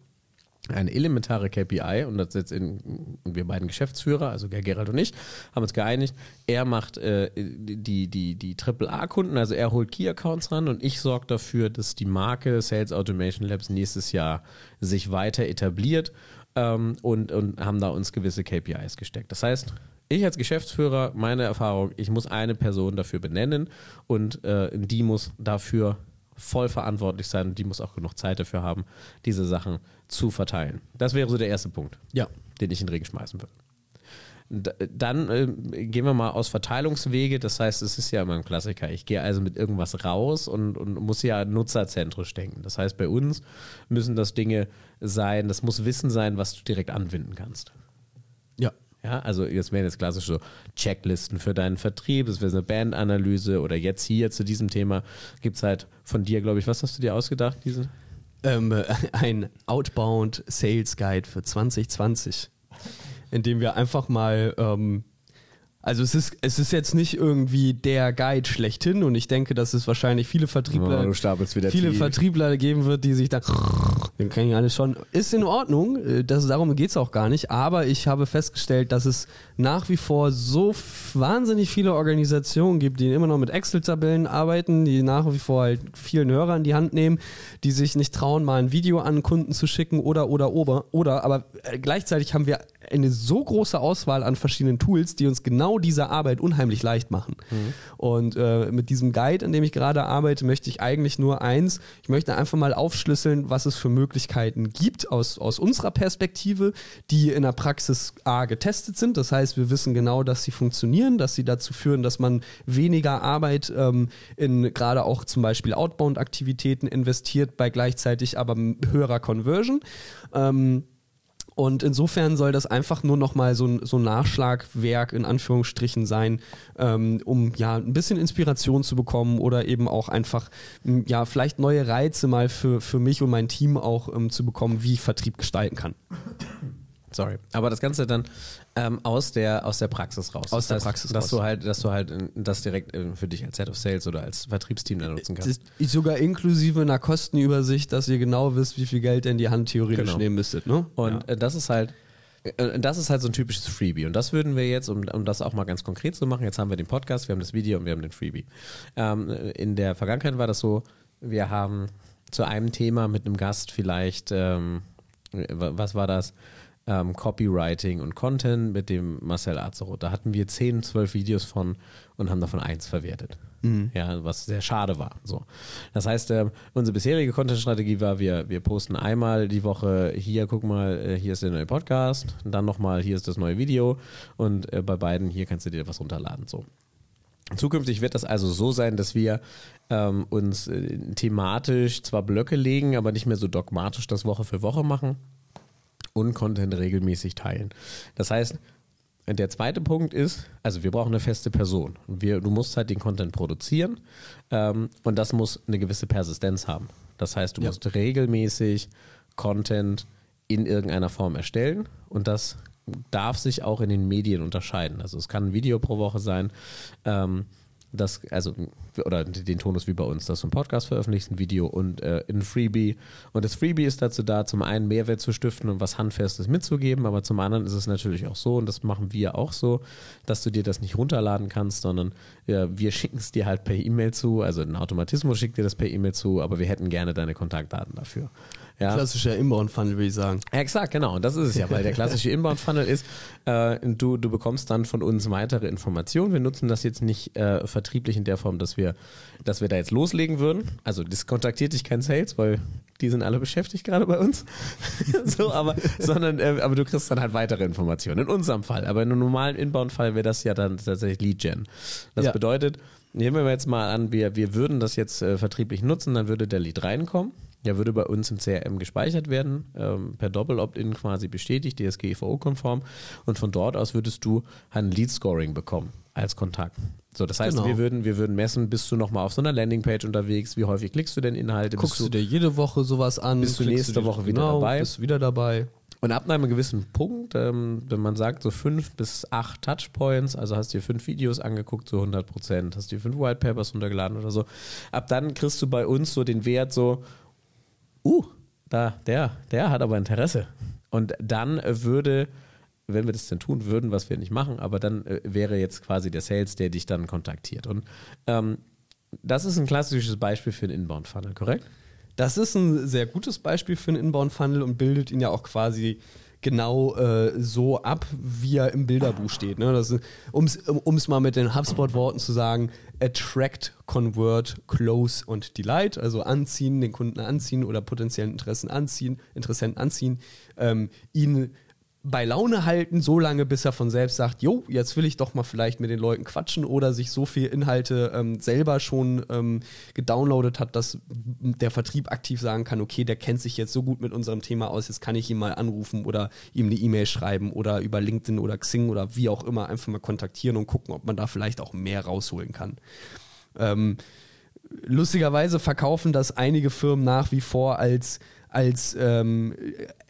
eine elementare KPI und das jetzt in, wir beiden Geschäftsführer, also Gerald und ich, haben uns geeinigt. Er macht äh, die, die, die AAA-Kunden, also er holt Key-Accounts ran und ich sorge dafür, dass die Marke Sales Automation Labs nächstes Jahr sich weiter etabliert ähm, und, und haben da uns gewisse KPIs gesteckt. Das heißt, ich als Geschäftsführer, meine Erfahrung, ich muss eine Person dafür benennen und äh, die muss dafür voll verantwortlich sein und die muss auch genug Zeit dafür haben, diese Sachen zu verteilen. Das wäre so der erste Punkt, Ja. den ich in den Ring schmeißen würde. Dann äh, gehen wir mal aus Verteilungswege. Das heißt, es ist ja immer ein Klassiker. Ich gehe also mit irgendwas raus und, und muss ja nutzerzentrisch denken. Das heißt, bei uns müssen das Dinge sein, das muss Wissen sein, was du direkt anwenden kannst. Ja. Ja, also jetzt wären jetzt klassisch so Checklisten für deinen Vertrieb, es wäre eine Bandanalyse oder jetzt hier zu diesem Thema gibt es halt von dir, glaube ich, was hast du dir ausgedacht? Diese? Ähm, äh, ein Outbound Sales Guide für 2020, in dem wir einfach mal, ähm, also es ist, es ist jetzt nicht irgendwie der Guide schlechthin und ich denke, dass es wahrscheinlich viele Vertriebler, Oh, viele tief. Vertriebler geben wird, die sich da, den kann ich alles schon, ist in Ordnung, äh, das, darum geht es auch gar nicht, aber ich habe festgestellt, dass es nach wie vor so wahnsinnig viele Organisationen gibt, die immer noch mit Excel-Tabellen arbeiten, die nach wie vor halt vielen Hörer in die Hand nehmen, die sich nicht trauen, mal ein Video an Kunden zu schicken oder, oder, oder, oder, aber äh, gleichzeitig haben wir eine so große Auswahl an verschiedenen Tools, die uns genau diese Arbeit unheimlich leicht machen. Und äh, mit diesem Guide, an dem ich gerade arbeite, möchte ich eigentlich nur eins, ich möchte einfach mal aufschlüsseln, was es für Möglichkeiten gibt aus, aus unserer Perspektive, die in der Praxis A getestet sind. Das heißt, wir wissen genau, dass sie funktionieren, dass sie dazu führen, dass man weniger Arbeit ähm, in gerade auch zum Beispiel Outbound-Aktivitäten investiert, bei gleichzeitig aber höherer Conversion. Ähm, und insofern soll das einfach nur nochmal so ein, so ein Nachschlagwerk in Anführungsstrichen sein, ähm, um ja ein bisschen Inspiration zu bekommen oder eben auch einfach ja vielleicht neue Reize mal für, für mich und mein Team auch ähm, zu bekommen, wie ich Vertrieb gestalten kann. Sorry. Aber das Ganze dann ähm, aus, der, aus der Praxis raus. Aus der Das heißt, Praxis dass raus. Du halt, dass du halt äh, das direkt äh, für dich als Head of Sales oder als Vertriebsteam dann nutzen kannst. Ist sogar inklusive einer Kostenübersicht, dass ihr genau wisst, wie viel Geld ihr in die Hand theoretisch Genau. nehmen müsstet. Ne? Und äh, das ist halt, das ist halt so ein typisches Freebie. Und das würden wir jetzt, um, um das auch mal ganz konkret zu machen, jetzt haben wir den Podcast, wir haben das Video und wir haben den Freebie. Ähm, in der Vergangenheit war das so, wir haben zu einem Thema mit einem Gast vielleicht, ähm, was war das? Ähm, Copywriting und Content mit dem Marcel Azeroth. Da hatten wir 10, 12 Videos von und haben davon eins verwertet. Ja, was sehr schade war. So. Das heißt, ähm, unsere bisherige Content-Strategie war, wir, wir posten einmal die Woche, hier, guck mal, äh, hier ist der neue Podcast, dann nochmal, hier ist das neue Video und äh, bei beiden, hier kannst du dir was runterladen. So. Zukünftig wird das also so sein, dass wir ähm, uns äh, thematisch zwar Blöcke legen, aber nicht mehr so dogmatisch das Woche für Woche machen und Content regelmäßig teilen. Das heißt, der zweite Punkt ist, also wir brauchen eine feste Person. Wir, du musst halt den Content produzieren ähm, und das muss eine gewisse Persistenz haben. Das heißt, du Ja. musst regelmäßig Content in irgendeiner Form erstellen und das darf sich auch in den Medien unterscheiden. Also es kann ein Video pro Woche sein, ähm, das, also, oder den Tonus wie bei uns, dass du einen Podcast veröffentlichst, ein Video und äh, ein Freebie. Und das Freebie ist dazu da, zum einen Mehrwert zu stiften und was Handfestes mitzugeben, aber zum anderen ist es natürlich auch so, und das machen wir auch so, dass du dir das nicht runterladen kannst, sondern ja, wir schicken es dir halt per E-Mail zu, also ein Automatismus schickt dir das per E-Mail zu, aber wir hätten gerne deine Kontaktdaten dafür. Ja. Klassischer Inbound-Funnel, würde ich sagen. Exakt, genau. Und das ist es ja, weil der klassische Inbound-Funnel ist, äh, du, du bekommst dann von uns weitere Informationen. Wir nutzen das jetzt nicht äh, vertrieblich in der Form, dass wir, dass wir da jetzt loslegen würden. Also das kontaktiert dich kein Sales, weil die sind alle beschäftigt gerade bei uns. so, aber, sondern, äh, aber du kriegst dann halt weitere Informationen. In unserem Fall. Aber in einem normalen Inbound-Fall wäre das ja dann tatsächlich Lead-Gen. Das Ja. bedeutet, nehmen wir jetzt mal an, wir, wir würden das jetzt äh, vertrieblich nutzen, dann würde der Lead reinkommen. Der würde bei uns im CRM gespeichert werden, ähm, per Doppel-Opt-in quasi bestätigt, DSGVO-konform. Und von dort aus würdest du ein Lead-Scoring bekommen als Kontakt. So, das heißt, Genau. wir, würden, wir würden messen, bist du nochmal auf so einer Landingpage unterwegs, wie häufig klickst du denn Inhalte? Guckst bist du dir jede Woche sowas an? Bist du nächste dir- Woche wieder genau, dabei? Bist du wieder dabei. Und ab einem gewissen Punkt, ähm, wenn man sagt, so fünf bis acht Touchpoints, also hast dir fünf Videos angeguckt, so 100 Prozent, hast dir fünf White Papers runtergeladen oder so, ab dann kriegst du bei uns so den Wert so, uh, da, der, der hat aber Interesse. Und dann würde, wenn wir das denn tun würden, was wir nicht machen, aber dann äh, wäre jetzt quasi der Sales, der dich dann kontaktiert. Und ähm, das ist ein klassisches Beispiel für einen Inbound-Funnel, korrekt? Das ist ein sehr gutes Beispiel für einen Inbound-Funnel und bildet ihn ja auch quasi genau äh, so ab, wie er im Bilderbuch steht. Ne? Um es mal mit den HubSpot-Worten zu sagen, attract, convert, close und delight, also anziehen, den Kunden anziehen oder potenziellen Interessen anziehen, Interessenten anziehen, ähm, ihn bei Laune halten, so lange, bis er von selbst sagt, jo, jetzt will ich doch mal vielleicht mit den Leuten quatschen oder sich so viel Inhalte ähm, selber schon ähm, gedownloadet hat, dass der Vertrieb aktiv sagen kann, okay, der kennt sich jetzt so gut mit unserem Thema aus, jetzt kann ich ihn mal anrufen oder ihm eine E-Mail schreiben oder über LinkedIn oder Xing oder wie auch immer einfach mal kontaktieren und gucken, ob man da vielleicht auch mehr rausholen kann. Ähm, lustigerweise verkaufen das einige Firmen nach wie vor als als ähm,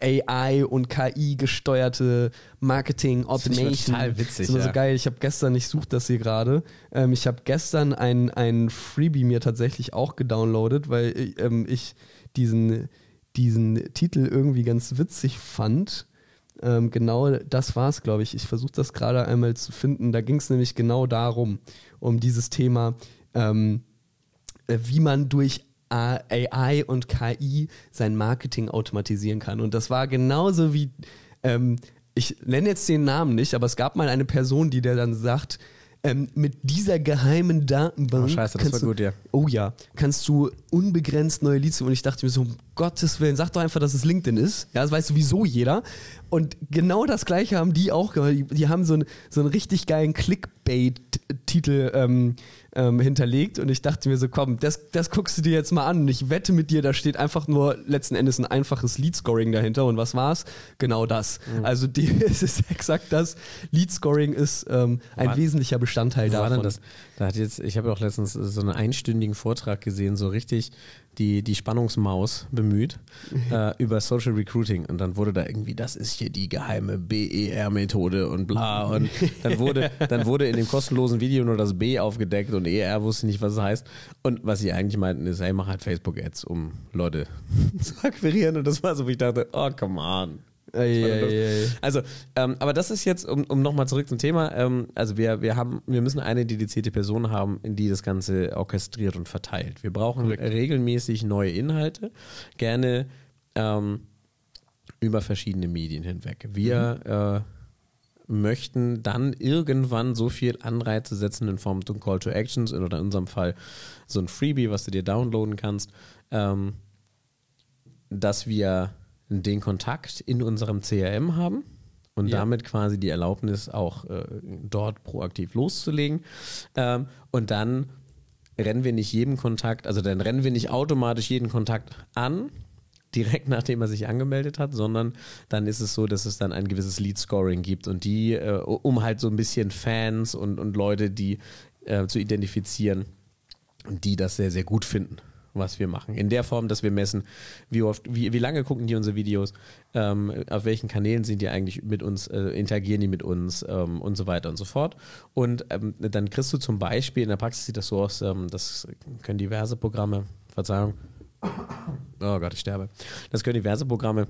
AI und KI gesteuerte Marketing Automation. total witzig, Das ist immer so ja. geil. Ich habe gestern, ich suche das hier gerade. Ähm, ich habe gestern ein, ein Freebie mir tatsächlich auch gedownloadet, weil ich, ähm, ich diesen, diesen Titel irgendwie ganz witzig fand. Ähm, genau das war es, glaube ich. Ich versuche das gerade einmal zu finden. Da ging es nämlich genau darum, um dieses Thema, ähm, äh, wie man durch AI und KI sein Marketing automatisieren kann. Und das war genauso wie, ähm, ich nenne jetzt den Namen nicht, aber es gab mal eine Person, die der dann sagt, ähm, mit dieser geheimen Datenbank. Oh, scheiße, das kannst war du, gut, ja. Oh ja, kannst du unbegrenzt neue Leads und ich dachte mir so, um Gottes Willen, sag doch einfach, dass es LinkedIn ist. Ja, das weiß sowieso jeder. Und genau das gleiche haben die auch gemacht. Die, die haben so, ein, so einen richtig geilen Clickbait-Titel ähm, ähm, hinterlegt und ich dachte mir so, komm, das, das guckst du dir jetzt mal an und ich wette mit dir, da steht einfach nur letzten Endes ein einfaches Lead-Scoring dahinter und was war's? Genau das. Mhm. Also die, es ist exakt das. Lead-Scoring ist ähm, ein War- wesentlicher Bestandteil war davon. denn das? Da hat jetzt, ich habe auch letztens so einen einstündigen Vortrag gesehen, so richtig die, die Spannungsmaus bemüht äh, über Social Recruiting. Und dann wurde da irgendwie, das ist hier die geheime BER-Methode und bla. Und dann wurde, dann wurde in dem kostenlosen Video nur das B aufgedeckt und ER wusste nicht, was es heißt. Und was sie eigentlich meinten, ist, hey, mach halt Facebook-Ads, um Leute zu akquirieren. Und das war so, wo ich dachte, oh, come on. Also, ähm, aber das ist jetzt, um, um nochmal zurück zum Thema, ähm, also wir, wir haben, wir müssen eine dedizierte Person haben, in die das Ganze orchestriert und verteilt. Wir brauchen regelmäßig neue Inhalte, gerne ähm, über verschiedene Medien hinweg. Wir äh, möchten dann irgendwann so viel Anreize setzen in Form von Call to Actions oder in unserem Fall so ein Freebie, was du dir downloaden kannst, ähm, dass wir den Kontakt in unserem CRM haben und Ja. damit quasi die Erlaubnis auch äh, dort proaktiv loszulegen. Ähm, und dann rennen wir nicht jedem Kontakt, also dann rennen wir nicht automatisch jeden Kontakt an, direkt nachdem er sich angemeldet hat, sondern dann ist es so, dass es dann ein gewisses Lead-Scoring gibt und die, äh, um halt so ein bisschen Fans und, und Leute, die äh, zu identifizieren, die das sehr, sehr gut finden, was wir machen. In der Form, dass wir messen, wie oft, wie, wie lange gucken die unsere Videos, ähm, auf welchen Kanälen sind die eigentlich mit uns, äh, interagieren die mit uns ähm, und so weiter und so fort. Und ähm, dann kriegst du zum Beispiel, in der Praxis sieht das so aus, ähm, das können diverse Programme, Verzeihung, oh Gott, ich sterbe. Das können diverse Programme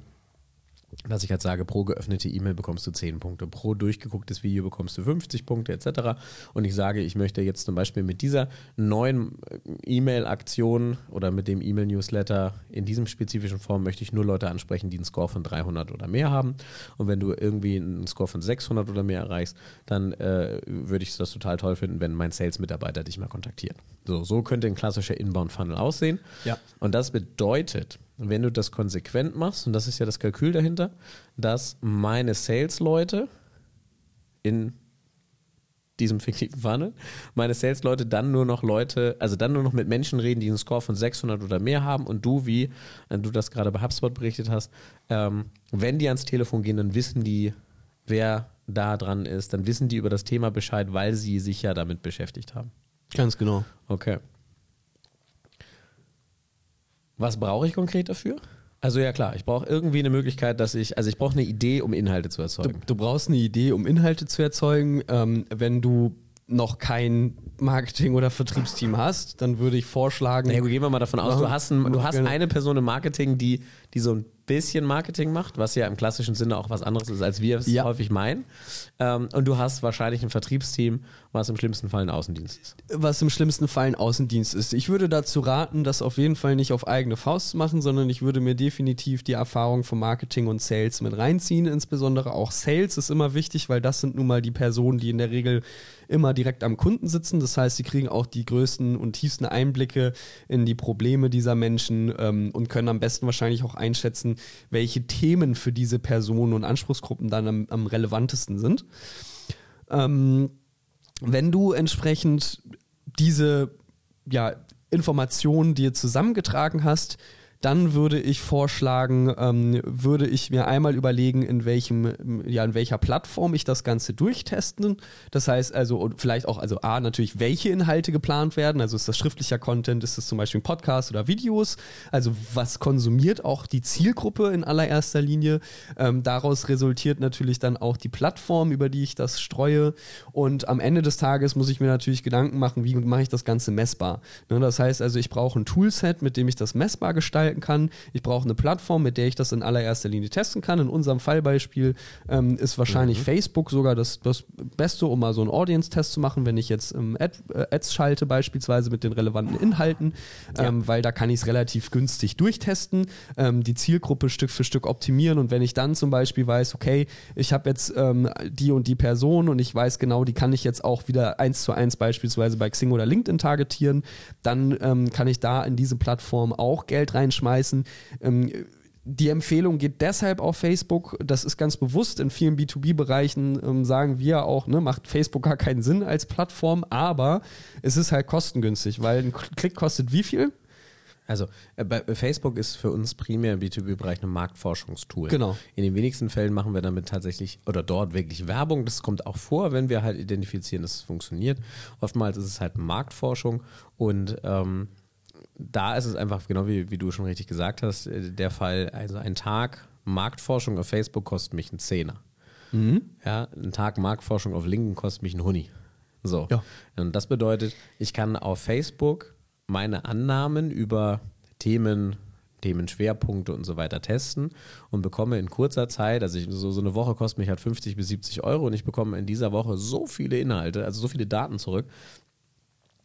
dass ich halt sage, pro geöffnete E-Mail bekommst du 10 Punkte, pro durchgegucktes Video bekommst du 50 Punkte etc. Und ich sage, ich möchte jetzt zum Beispiel mit dieser neuen äh, E-Mail-Aktion oder mit dem E-Mail-Newsletter in diesem spezifischen Form möchte ich nur Leute ansprechen, die einen Score von 300 oder mehr haben. Und wenn du irgendwie einen Score von 600 oder mehr erreichst, dann äh, würde ich das total toll finden, wenn mein Sales-Mitarbeiter dich mal kontaktiert. So, so könnte ein klassischer Inbound-Funnel aussehen. Ja. Und das bedeutet, wenn du das konsequent machst, und das ist ja das Kalkül dahinter, dass meine Sales-Leute in diesem fiktiven Funnel, meine Sales-Leute dann nur noch Leute, also dann nur noch mit Menschen reden, die einen Score von 600 oder mehr haben und du, wie äh, du das gerade bei HubSpot berichtet hast, ähm, wenn die ans Telefon gehen, dann wissen die, wer da dran ist, dann wissen die über das Thema Bescheid, weil sie sich ja damit beschäftigt haben. Ganz genau. Okay. Was brauche ich konkret dafür? Also ja klar, ich brauche irgendwie eine Möglichkeit, dass ich, also ich brauche eine Idee, um Inhalte zu Du, erzeugen. du brauchst eine Idee, um Inhalte zu erzeugen. Ähm, wenn du noch kein Marketing- oder Vertriebsteam hast, dann würde ich vorschlagen, Na ja, gut, gehen wir mal davon aus, du hast, ein, du hast Genau. eine Person im Marketing, die, die so ein bisschen Marketing macht, was ja im klassischen Sinne auch was anderes ist, als wir es Ja. häufig meinen. Ähm, und du hast wahrscheinlich ein Vertriebsteam, was im schlimmsten Fall ein Außendienst ist. was im schlimmsten Fall ein Außendienst ist. Ich würde dazu raten, das auf jeden Fall nicht auf eigene Faust zu machen, sondern ich würde mir definitiv die Erfahrung von Marketing und Sales mit reinziehen. Insbesondere auch Sales ist immer wichtig, weil das sind nun mal die Personen, die in der Regel immer direkt am Kunden sitzen. Das heißt, sie kriegen auch die größten und tiefsten Einblicke in die Probleme dieser Menschen ähm, und können am besten wahrscheinlich auch einschätzen, welche Themen für diese Personen und Anspruchsgruppen dann am, am relevantesten sind. Ähm, wenn du entsprechend diese ja, Informationen dir zusammengetragen hast, dann würde ich vorschlagen, ähm, würde ich mir einmal überlegen, in welchem, ja, in welcher Plattform ich das Ganze durchtesten. Das heißt also, und vielleicht auch, also A, natürlich, welche Inhalte geplant werden. Also ist das schriftlicher Content, ist das zum Beispiel ein Podcast oder Videos? Also was konsumiert auch die Zielgruppe in allererster Linie? Ähm, daraus resultiert natürlich dann auch die Plattform, über die ich das streue. Und am Ende des Tages muss ich mir natürlich Gedanken machen, wie mache ich das Ganze messbar. Ne, das heißt also, ich brauche ein Toolset, mit dem ich das messbar gestalten kann. Ich brauche eine Plattform, mit der ich das in allererster Linie testen kann. In unserem Fallbeispiel ähm, ist wahrscheinlich Facebook sogar das, das Beste, um mal so einen Audience-Test zu machen, wenn ich jetzt ähm, Ad, äh, Ads schalte, beispielsweise mit den relevanten Inhalten, ähm, weil da kann ich es relativ günstig durchtesten, ähm, die Zielgruppe Stück für Stück optimieren und wenn ich dann zum Beispiel weiß, okay, ich habe jetzt ähm, die und die Person und ich weiß genau, die kann ich jetzt auch wieder eins zu eins beispielsweise bei Xing oder LinkedIn targetieren, dann ähm, kann ich da in diese Plattform auch Geld reinschmeißen. Ähm, die Empfehlung geht deshalb auf Facebook. Das ist ganz bewusst. In vielen B2B-Bereichen ähm, sagen wir auch, ne, macht Facebook gar keinen Sinn als Plattform, aber es ist halt kostengünstig, weil ein Klick kostet wie viel? Also äh, bei Facebook ist für uns primär im B2B-Bereich ein Marktforschungstool. Genau. In den wenigsten Fällen machen wir damit tatsächlich oder dort wirklich Werbung. Das kommt auch vor, wenn wir halt identifizieren, dass es funktioniert. Oftmals ist es halt Marktforschung und ähm, da ist es einfach, genau wie, wie du schon richtig gesagt hast, äh, der Fall, also ein Tag Marktforschung auf Facebook kostet mich einen Zehner. Ja, ein Tag Marktforschung auf LinkedIn kostet mich einen Huni. So. Ja. Und das bedeutet, ich kann auf Facebook meine Annahmen über Themen, Themenschwerpunkte und so weiter testen und bekomme in kurzer Zeit, also ich, so, so eine Woche kostet mich halt 50 bis 70 Euro und ich bekomme in dieser Woche so viele Inhalte, also so viele Daten zurück,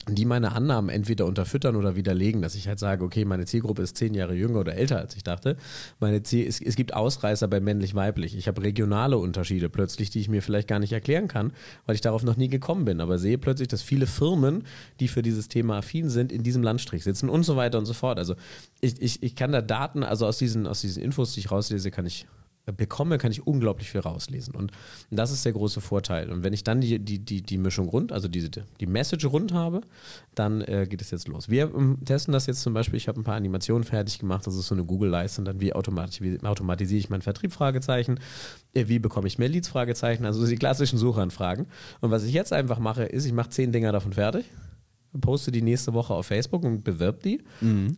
die meine Annahmen entweder unterfüttern oder widerlegen, dass ich halt sage, okay, meine Zielgruppe ist zehn Jahre jünger oder älter, als ich dachte. Meine Ziel, es, es gibt Ausreißer bei männlich-weiblich. Ich habe regionale Unterschiede plötzlich, die ich mir vielleicht gar nicht erklären kann, weil ich darauf noch nie gekommen bin. Aber sehe plötzlich, dass viele Firmen, die für dieses Thema affin sind, in diesem Landstrich sitzen und so weiter und so fort. Also ich, ich, ich kann da Daten, also aus diesen, aus diesen Infos, die ich rauslese, kann ich bekomme, kann ich unglaublich viel rauslesen. Und das ist der große Vorteil. Und wenn ich dann die, die, die, die Mischung rund, also diese, die Message rund habe, dann äh, geht es jetzt los. Wir ähm, testen das jetzt zum Beispiel, ich habe ein paar Animationen fertig gemacht, das ist so eine Google-Leiste und dann wie, automatisch, wie automatisiere ich meinen Vertrieb, Fragezeichen, äh, wie bekomme ich mehr Leads, Fragezeichen, also die klassischen Suchanfragen. Und was ich jetzt einfach mache, ist, ich mache zehn Dinger davon fertig, poste die nächste Woche auf Facebook und bewirb die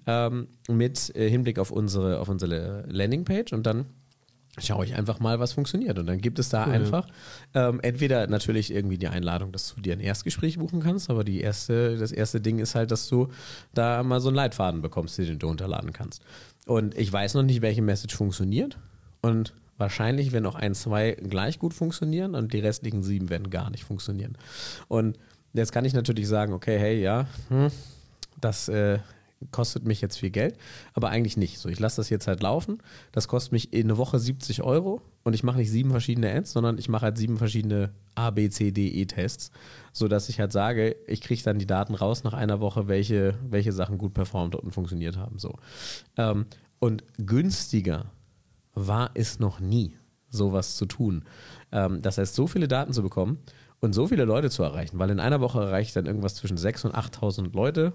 ähm, mit äh, Hinblick auf unsere, auf unsere Landingpage und dann schaue ich einfach mal, was funktioniert. Und dann gibt es da einfach ähm, entweder natürlich irgendwie die Einladung, dass du dir ein Erstgespräch buchen kannst, aber die erste, das erste Ding ist halt, dass du da mal so einen Leitfaden bekommst, den du runterladen kannst. Und ich weiß noch nicht, welche Message funktioniert. Und wahrscheinlich werden auch ein, zwei gleich gut funktionieren und die restlichen sieben werden gar nicht funktionieren. Und jetzt kann ich natürlich sagen, okay, hey, ja, hm, das äh, kostet mich jetzt viel Geld, aber eigentlich nicht. So, ich lasse das jetzt halt laufen. Das kostet mich in eine Woche 70 Euro und ich mache nicht sieben verschiedene Ads, sondern ich mache halt sieben verschiedene A, B, C, D, E-Tests, sodass ich halt sage, ich kriege dann die Daten raus nach einer Woche, welche, welche Sachen gut performt und funktioniert haben. So. Ähm, und günstiger war es noch nie, sowas zu tun. Ähm, das heißt, so viele Daten zu bekommen und so viele Leute zu erreichen, weil in einer Woche erreiche ich dann irgendwas zwischen 6.000 und 8.000 Leute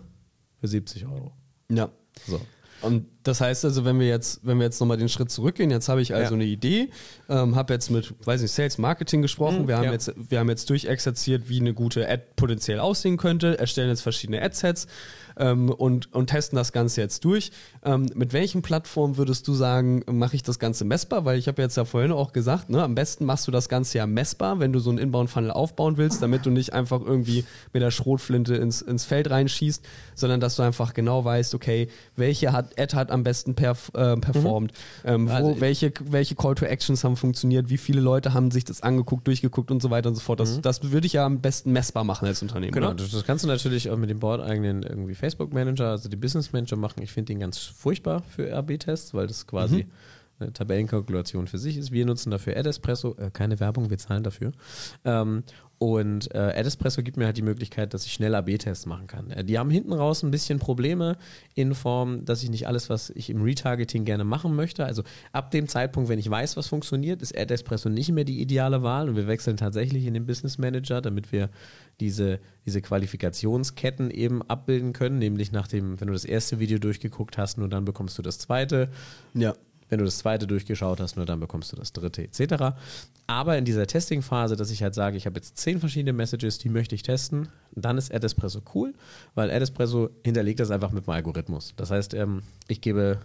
für 70 Euro. Ja. So. Und das heißt also, wenn wir jetzt, wenn wir jetzt nochmal den Schritt zurückgehen, jetzt habe ich also Ja. eine Idee, ähm, habe jetzt mit, weiß nicht, Sales Marketing gesprochen, Mhm, wir haben ja. jetzt, wir haben jetzt durchexerziert, wie eine gute Ad potenziell aussehen könnte, erstellen jetzt verschiedene Adsets ähm, und, und testen das Ganze jetzt durch. Ähm, mit welchen Plattformen würdest du sagen, mache ich das Ganze messbar? Weil ich habe jetzt ja vorhin auch gesagt, ne, am besten machst du das Ganze ja messbar, wenn du so einen Inbound-Funnel aufbauen willst, damit du nicht einfach irgendwie mit der Schrotflinte ins, ins Feld reinschießt, sondern dass du einfach genau weißt, okay, welche hat, Ad hat am besten perf äh, performt, ähm, wo, Also- welche, welche Call to Actions haben funktioniert, wie viele Leute haben sich das angeguckt, durchgeguckt und so weiter und so fort. Das, das würde ich ja am besten messbar machen als Unternehmen. Genau, Oder? das, das kannst du natürlich auch mit dem bordeigenen irgendwie Facebook Manager, also die Business Manager machen. Ich finde den ganz furchtbar für RB-Tests, weil das quasi eine Tabellenkalkulation für sich ist. Wir nutzen dafür Adespresso, äh, keine Werbung, wir zahlen dafür. Ähm, und äh, Adespresso gibt mir halt die Möglichkeit, dass ich schnell AB-Tests machen kann. Äh, die haben hinten raus ein bisschen Probleme in Form, dass ich nicht alles, was ich im Retargeting gerne machen möchte. Also ab dem Zeitpunkt, wenn ich weiß, was funktioniert, ist Adespresso nicht mehr die ideale Wahl und wir wechseln tatsächlich in den Business Manager, damit wir diese, diese Qualifikationsketten eben abbilden können, nämlich nach dem, wenn du das erste Video durchgeguckt hast, nur dann bekommst du das zweite. Ja. Wenn du das zweite durchgeschaut hast, nur dann bekommst du das dritte etc. Aber in dieser Testing-Phase, dass ich halt sage, ich habe jetzt zehn verschiedene Messages, die möchte ich testen, dann ist Adespresso cool, weil Adespresso hinterlegt das einfach mit dem Algorithmus. Das heißt, ähm, ich gebe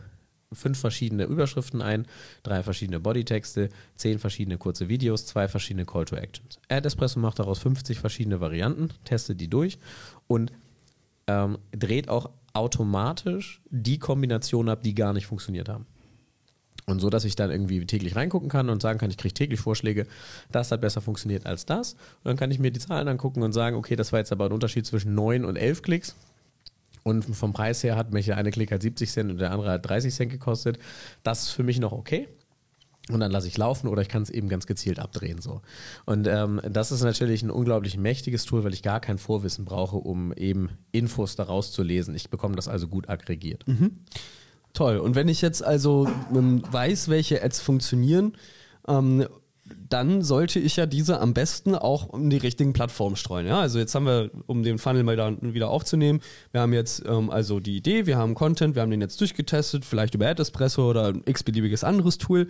fünf verschiedene Überschriften ein, drei verschiedene Bodytexte, zehn verschiedene kurze Videos, zwei verschiedene Call to Actions. Adespresso macht daraus 50 verschiedene Varianten, testet die durch und ähm, dreht auch automatisch die Kombinationen ab, die gar nicht funktioniert haben. Und so, dass ich dann irgendwie täglich reingucken kann und sagen kann, ich kriege täglich Vorschläge, das hat besser funktioniert als das. Und dann kann ich mir die Zahlen angucken und sagen, okay, das war jetzt aber ein Unterschied zwischen 9 und 11 Klicks. Und vom Preis her hat mich der eine Klick halt 70 Cent und der andere hat 30 Cent gekostet. Das ist für mich noch okay. Und dann lasse ich laufen oder ich kann es eben ganz gezielt abdrehen. So. Und ähm, das ist natürlich ein unglaublich mächtiges Tool, weil ich gar kein Vorwissen brauche, um eben Infos daraus zu lesen. Ich bekomme das also gut aggregiert. Toll. Und wenn ich jetzt also ähm, weiß, welche Ads funktionieren, ähm, dann sollte ich ja diese am besten auch in die richtigen Plattformen streuen. Ja? Also jetzt haben wir, um den Funnel mal da wieder aufzunehmen, wir haben jetzt ähm, also die Idee, wir haben Content, wir haben den jetzt durchgetestet, vielleicht über AdEspresso oder ein x-beliebiges anderes Tool.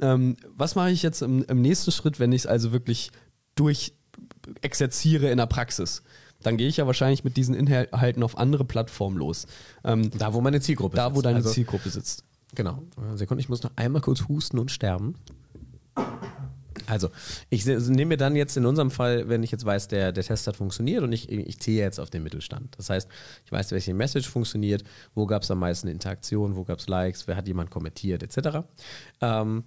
Ähm, was mache ich jetzt im, im nächsten Schritt, wenn ich es also wirklich durch exerziere in der Praxis? Dann gehe ich ja wahrscheinlich mit diesen Inhalten auf andere Plattformen los. Ähm, Da, wo meine Zielgruppe da, wo sitzt. deine Also- Zielgruppe sitzt. Genau. Sekunde, ich muss noch einmal kurz husten und sterben. Also, ich se- nehme mir dann jetzt in unserem Fall, wenn ich jetzt weiß, der, der Test hat funktioniert und ich, ich ziehe jetzt auf den Mittelstand. Das heißt, ich weiß, welche Message funktioniert, wo gab es am meisten Interaktion, wo gab es Likes, wer hat jemand kommentiert, etc. Ähm,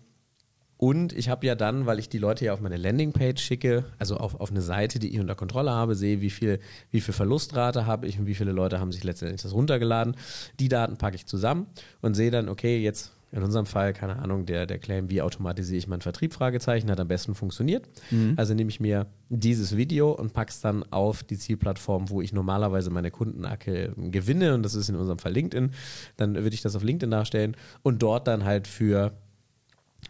und ich habe ja dann, weil ich die Leute ja auf meine Landingpage schicke, also auf, auf eine Seite, die ich unter Kontrolle habe, sehe, wie viel, wie viel Verlustrate habe ich und wie viele Leute haben sich letztendlich das runtergeladen. Die Daten packe ich zusammen und sehe dann, okay, jetzt in unserem Fall, keine Ahnung, der, der Claim, wie automatisiere ich meinen Vertrieb, Fragezeichen, hat am besten funktioniert. Also nehme ich mir dieses Video und packe es dann auf die Zielplattform, wo ich normalerweise meine Kundenacke gewinne und das ist in unserem Fall LinkedIn. Dann würde ich das auf LinkedIn darstellen und dort dann halt für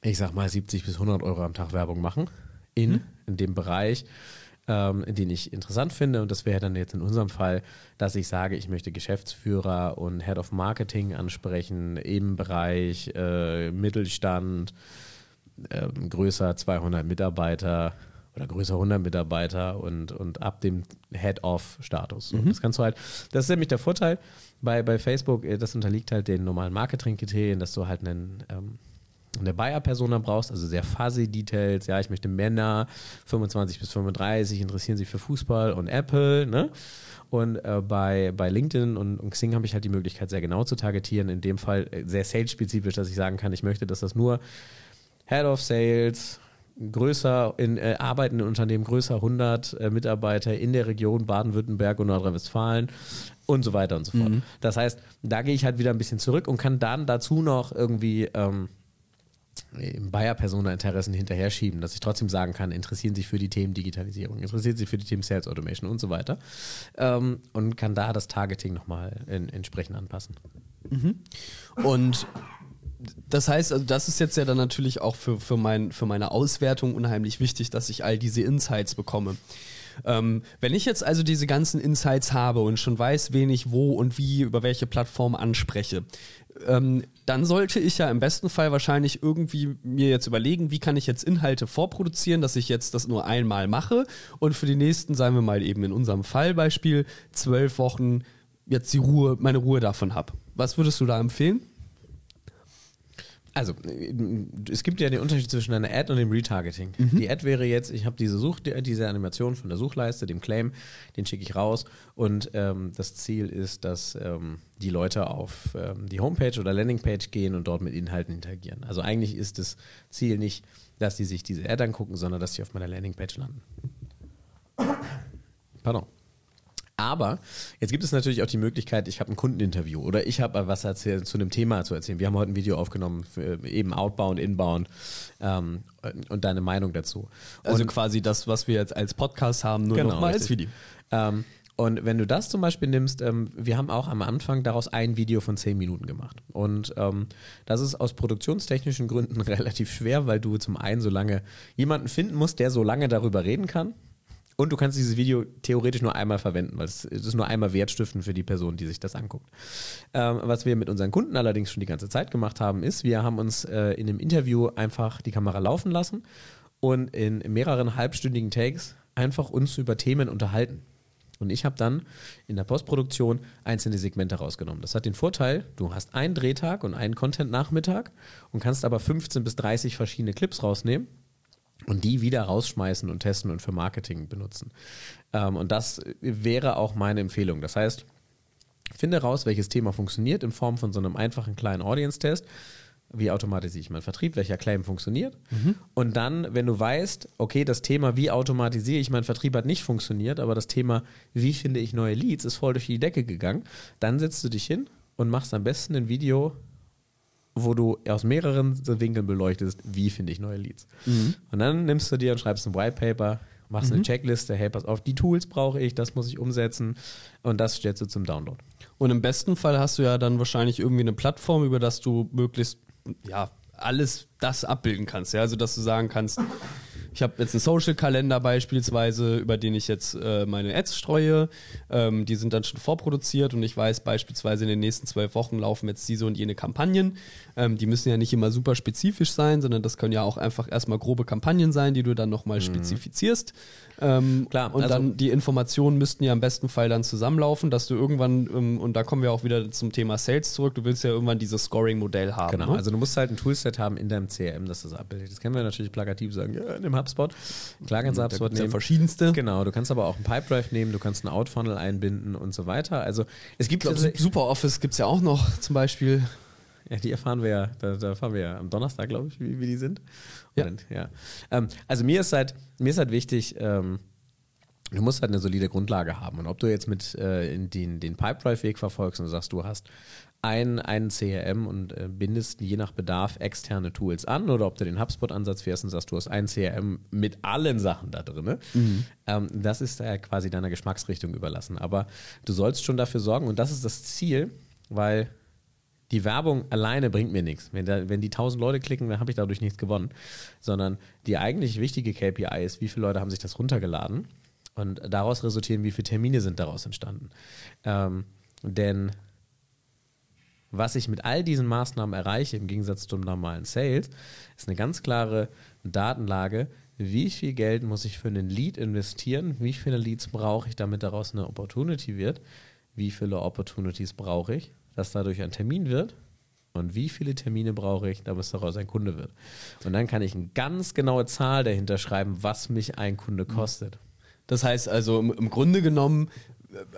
ich sag mal 70 bis 100 Euro am Tag Werbung machen in, in dem Bereich, ähm, den ich interessant finde. Und das wäre dann jetzt in unserem Fall, dass ich sage, ich möchte Geschäftsführer und Head of Marketing ansprechen im Bereich äh, Mittelstand, ähm, größer 200 Mitarbeiter oder größer 100 Mitarbeiter und, und ab dem Head-of-Status. So, Das kannst du halt, das ist nämlich der Vorteil bei, bei Facebook, äh, das unterliegt halt den normalen Marketing-Kriterien, dass du halt einen, ähm, eine Buyer-Persona brauchst, also sehr fuzzy Details, ja, ich möchte Männer, 25 bis 35, interessieren sich für Fußball und Apple, ne? Und äh, bei, bei LinkedIn und, und Xing habe ich halt die Möglichkeit, sehr genau zu targetieren, in dem Fall äh, sehr sales-spezifisch, dass ich sagen kann, ich möchte, dass das nur Head of Sales, größer in äh, arbeitenden Unternehmen, größer 100 äh, Mitarbeiter in der Region Baden-Württemberg und Nordrhein-Westfalen und so weiter und so fort. Mhm. Das heißt, da gehe ich halt wieder ein bisschen zurück und kann dann dazu noch irgendwie ähm, im Bayer-Persona-Interessen hinterher schieben, dass ich trotzdem sagen kann, interessieren sich für die Themen Digitalisierung, interessieren sich für die Themen Sales Automation und so weiter ähm, und kann da das Targeting nochmal in, entsprechend anpassen. Und das heißt, also das ist jetzt ja dann natürlich auch für, für, mein, für meine Auswertung unheimlich wichtig, dass ich all diese Insights bekomme. Ähm, wenn ich jetzt also diese ganzen Insights habe und schon weiß, wen ich wo und wie über welche Plattform anspreche, ähm, dann sollte ich ja im besten Fall wahrscheinlich irgendwie mir jetzt überlegen, wie kann ich jetzt Inhalte vorproduzieren, dass ich jetzt das nur einmal mache und für die nächsten, sagen wir mal eben in unserem Fallbeispiel, zwölf Wochen jetzt die Ruhe, meine Ruhe davon habe. Was würdest du da empfehlen? Also, äh, es gibt ja den Unterschied zwischen einer Ad und dem Retargeting. Die Ad wäre jetzt, ich habe diese Such, diese Animation von der Suchleiste, dem Claim, den schicke ich raus und ähm, das Ziel ist, dass ähm, die Leute auf ähm, die Homepage oder Landingpage gehen und dort mit Inhalten interagieren. Also eigentlich ist das Ziel nicht, dass sie sich diese Ad angucken, sondern dass sie auf meiner Landingpage landen. Pardon. Aber jetzt gibt es natürlich auch die Möglichkeit, ich habe ein Kundeninterview oder ich habe was erzählt, zu einem Thema zu erzählen. Wir haben heute ein Video aufgenommen, für eben Outbound, Inbound ähm, und deine Meinung dazu. Also Und- quasi das, was wir jetzt als Podcast haben, nur Genau, noch mal als. Video. Ähm, und wenn du das zum Beispiel nimmst, ähm, wir haben auch am Anfang daraus ein Video von zehn Minuten gemacht. Und ähm, das ist aus produktionstechnischen Gründen relativ schwer, weil du zum einen so lange jemanden finden musst, der so lange darüber reden kann. Und du kannst dieses Video theoretisch nur einmal verwenden, weil es ist nur einmal wertstiftend für die Person, die sich das anguckt. Ähm, was wir mit unseren Kunden allerdings schon die ganze Zeit gemacht haben, ist, wir haben uns äh, in dem Interview einfach die Kamera laufen lassen und in mehreren halbstündigen Takes einfach uns über Themen unterhalten. Und ich habe dann in der Postproduktion einzelne Segmente rausgenommen. Das hat den Vorteil, du hast einen Drehtag und einen Content-Nachmittag und kannst aber 15 bis 30 verschiedene Clips rausnehmen und die wieder rausschmeißen und testen und für Marketing benutzen. Ähm, und das wäre auch meine Empfehlung. Das heißt, finde raus, welches Thema funktioniert in Form von so einem einfachen kleinen Audience-Test. Wie automatisiere ich meinen Vertrieb? Welcher Claim funktioniert? Und dann, wenn du weißt, okay, das Thema, wie automatisiere ich meinen Vertrieb, hat nicht funktioniert, aber das Thema, wie finde ich neue Leads, ist voll durch die Decke gegangen, dann setzt du dich hin und machst am besten ein Video, wo du aus mehreren Winkeln beleuchtest, wie finde ich neue Leads. Und dann nimmst du dir und schreibst ein White Paper, machst eine Checkliste, hey, pass auf, die Tools brauche ich, das muss ich umsetzen und das stellst du zum Download. Und im besten Fall hast du ja dann wahrscheinlich irgendwie eine Plattform, über das du möglichst ja alles das abbilden kannst. Ja? Also dass du sagen kannst, ich habe jetzt einen Social-Kalender beispielsweise, über den ich jetzt äh, meine Ads streue. Ähm, die sind dann schon vorproduziert und ich weiß beispielsweise in den nächsten zwölf Wochen laufen jetzt diese und jene Kampagnen. Ähm, die müssen ja nicht immer super spezifisch sein, sondern das können ja auch einfach erstmal grobe Kampagnen sein, die du dann nochmal spezifizierst. Ähm, Klar, und also- dann die Informationen müssten ja im besten Fall dann zusammenlaufen, dass du irgendwann, ähm, und da kommen wir auch wieder zum Thema Sales zurück, du willst ja irgendwann dieses Scoring-Modell haben. Genau, ne? also du musst halt ein Toolset haben in deinem CRM, das das abbildet. Das können wir natürlich plakativ sagen, ja, nimm HubSpot. Klar kannst du da HubSpot gibt's ja nehmen. verschiedenste. Genau, du kannst aber auch einen Pipedrive nehmen, du kannst einen Outfunnel einbinden und so weiter. Also es gibt Ich glaube, SuperOffice gibt es ja auch noch zum Beispiel. Ja, die erfahren wir ja, da, da fahren wir ja am Donnerstag, glaube ich, wie, wie die sind. Ja. Und, ja. Ähm, also mir ist halt, mir ist halt wichtig, ähm, du musst halt eine solide Grundlage haben. Und ob du jetzt mit äh, in den, den Pipedrive-Weg verfolgst und du sagst, du hast ein, einen CRM und äh, bindest je nach Bedarf externe Tools an oder ob du den HubSpot-Ansatz fährst und sagst, du hast ein CRM mit allen Sachen da drin. Ähm, das ist äh, quasi deiner Geschmacksrichtung überlassen. Aber du sollst schon dafür sorgen und das ist das Ziel, weil die Werbung alleine bringt mir nichts. Wenn, da, wenn die 1000 Leute klicken, dann habe ich dadurch nichts gewonnen. Sondern die eigentlich wichtige KPI ist, wie viele Leute haben sich das runtergeladen und daraus resultieren, wie viele Termine sind daraus entstanden. Ähm, denn was ich mit all diesen Maßnahmen erreiche, im Gegensatz zum normalen Sales, ist eine ganz klare Datenlage, wie viel Geld muss ich für einen Lead investieren, wie viele Leads brauche ich, damit daraus eine Opportunity wird, wie viele Opportunities brauche ich, dass dadurch ein Termin wird und wie viele Termine brauche ich, damit es daraus ein Kunde wird. Und dann kann ich eine ganz genaue Zahl dahinter schreiben, was mich ein Kunde kostet. Das heißt also im, im Grunde genommen,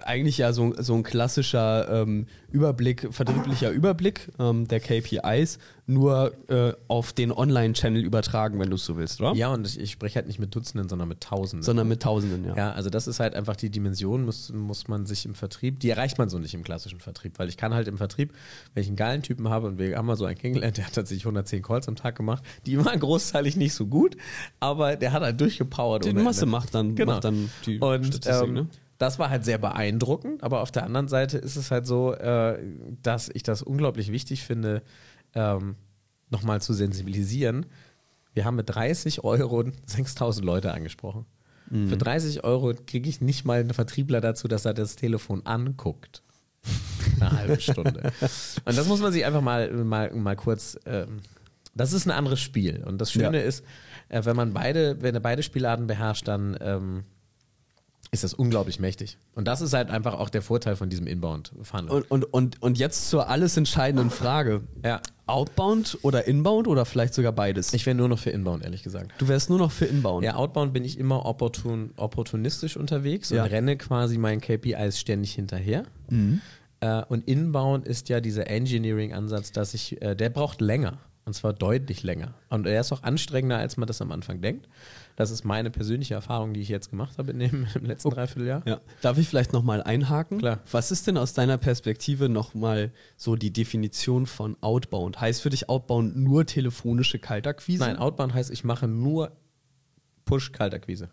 eigentlich ja so, so ein klassischer ähm, Überblick, vertrieblicher Überblick ähm, der KPIs, nur äh, auf den Online-Channel übertragen, wenn du es so willst, oder? Ja, und ich, ich spreche halt nicht mit Dutzenden, sondern mit Tausenden. Sondern mit Tausenden, ja. Ja, also das ist halt einfach die Dimension, muss, muss man sich im Vertrieb, die erreicht man so nicht im klassischen Vertrieb, weil ich kann halt im Vertrieb, wenn ich einen geilen Typen habe und wir haben mal so einen kennengelernt, der hat tatsächlich 110 Calls am Tag gemacht, die waren großteilig nicht so gut, aber der hat halt durchgepowert. Die Masse Ende. macht dann, Genau. macht dann die Und Statistik, ähm, ne? Das war halt sehr beeindruckend, aber auf der anderen Seite ist es halt so, äh, dass ich das unglaublich wichtig finde, ähm, nochmal zu sensibilisieren. Wir haben mit 30 Euro 6000 Leute angesprochen. Mhm. Für 30 Euro kriege ich nicht mal einen Vertriebler dazu, dass er das Telefon anguckt. Eine halbe Stunde. Und das muss man sich einfach mal, mal, mal kurz. Ähm, das ist ein anderes Spiel. Und das Schöne Ja. ist, äh, wenn man beide, wenn er beide Spielarten beherrscht, dann ähm, ist das unglaublich mächtig. Und das ist halt einfach auch der Vorteil von diesem Inbound-Funnel. Und, und, und, und jetzt zur alles entscheidenden Frage. Ja. Outbound oder Inbound oder vielleicht sogar beides? Ich wäre nur noch für Inbound, ehrlich gesagt. du wärst nur noch für Inbound. Ja, Outbound bin ich immer opportun, opportunistisch unterwegs Ja. und renne quasi meinen KPIs ständig hinterher. Mhm. Äh, und Inbound ist ja dieser Engineering-Ansatz, dass ich, äh, der braucht länger. Und zwar deutlich länger. Und er ist auch anstrengender, als man das am Anfang denkt. Das ist meine persönliche Erfahrung, die ich jetzt gemacht habe in dem im letzten Dreivierteljahr. Ja. Darf ich vielleicht nochmal einhaken? Klar. Was ist denn aus deiner Perspektive nochmal so die Definition von Outbound? Heißt für dich Outbound nur telefonische Kaltakquise? Nein, Outbound heißt, ich mache nur Push-Kaltakquise.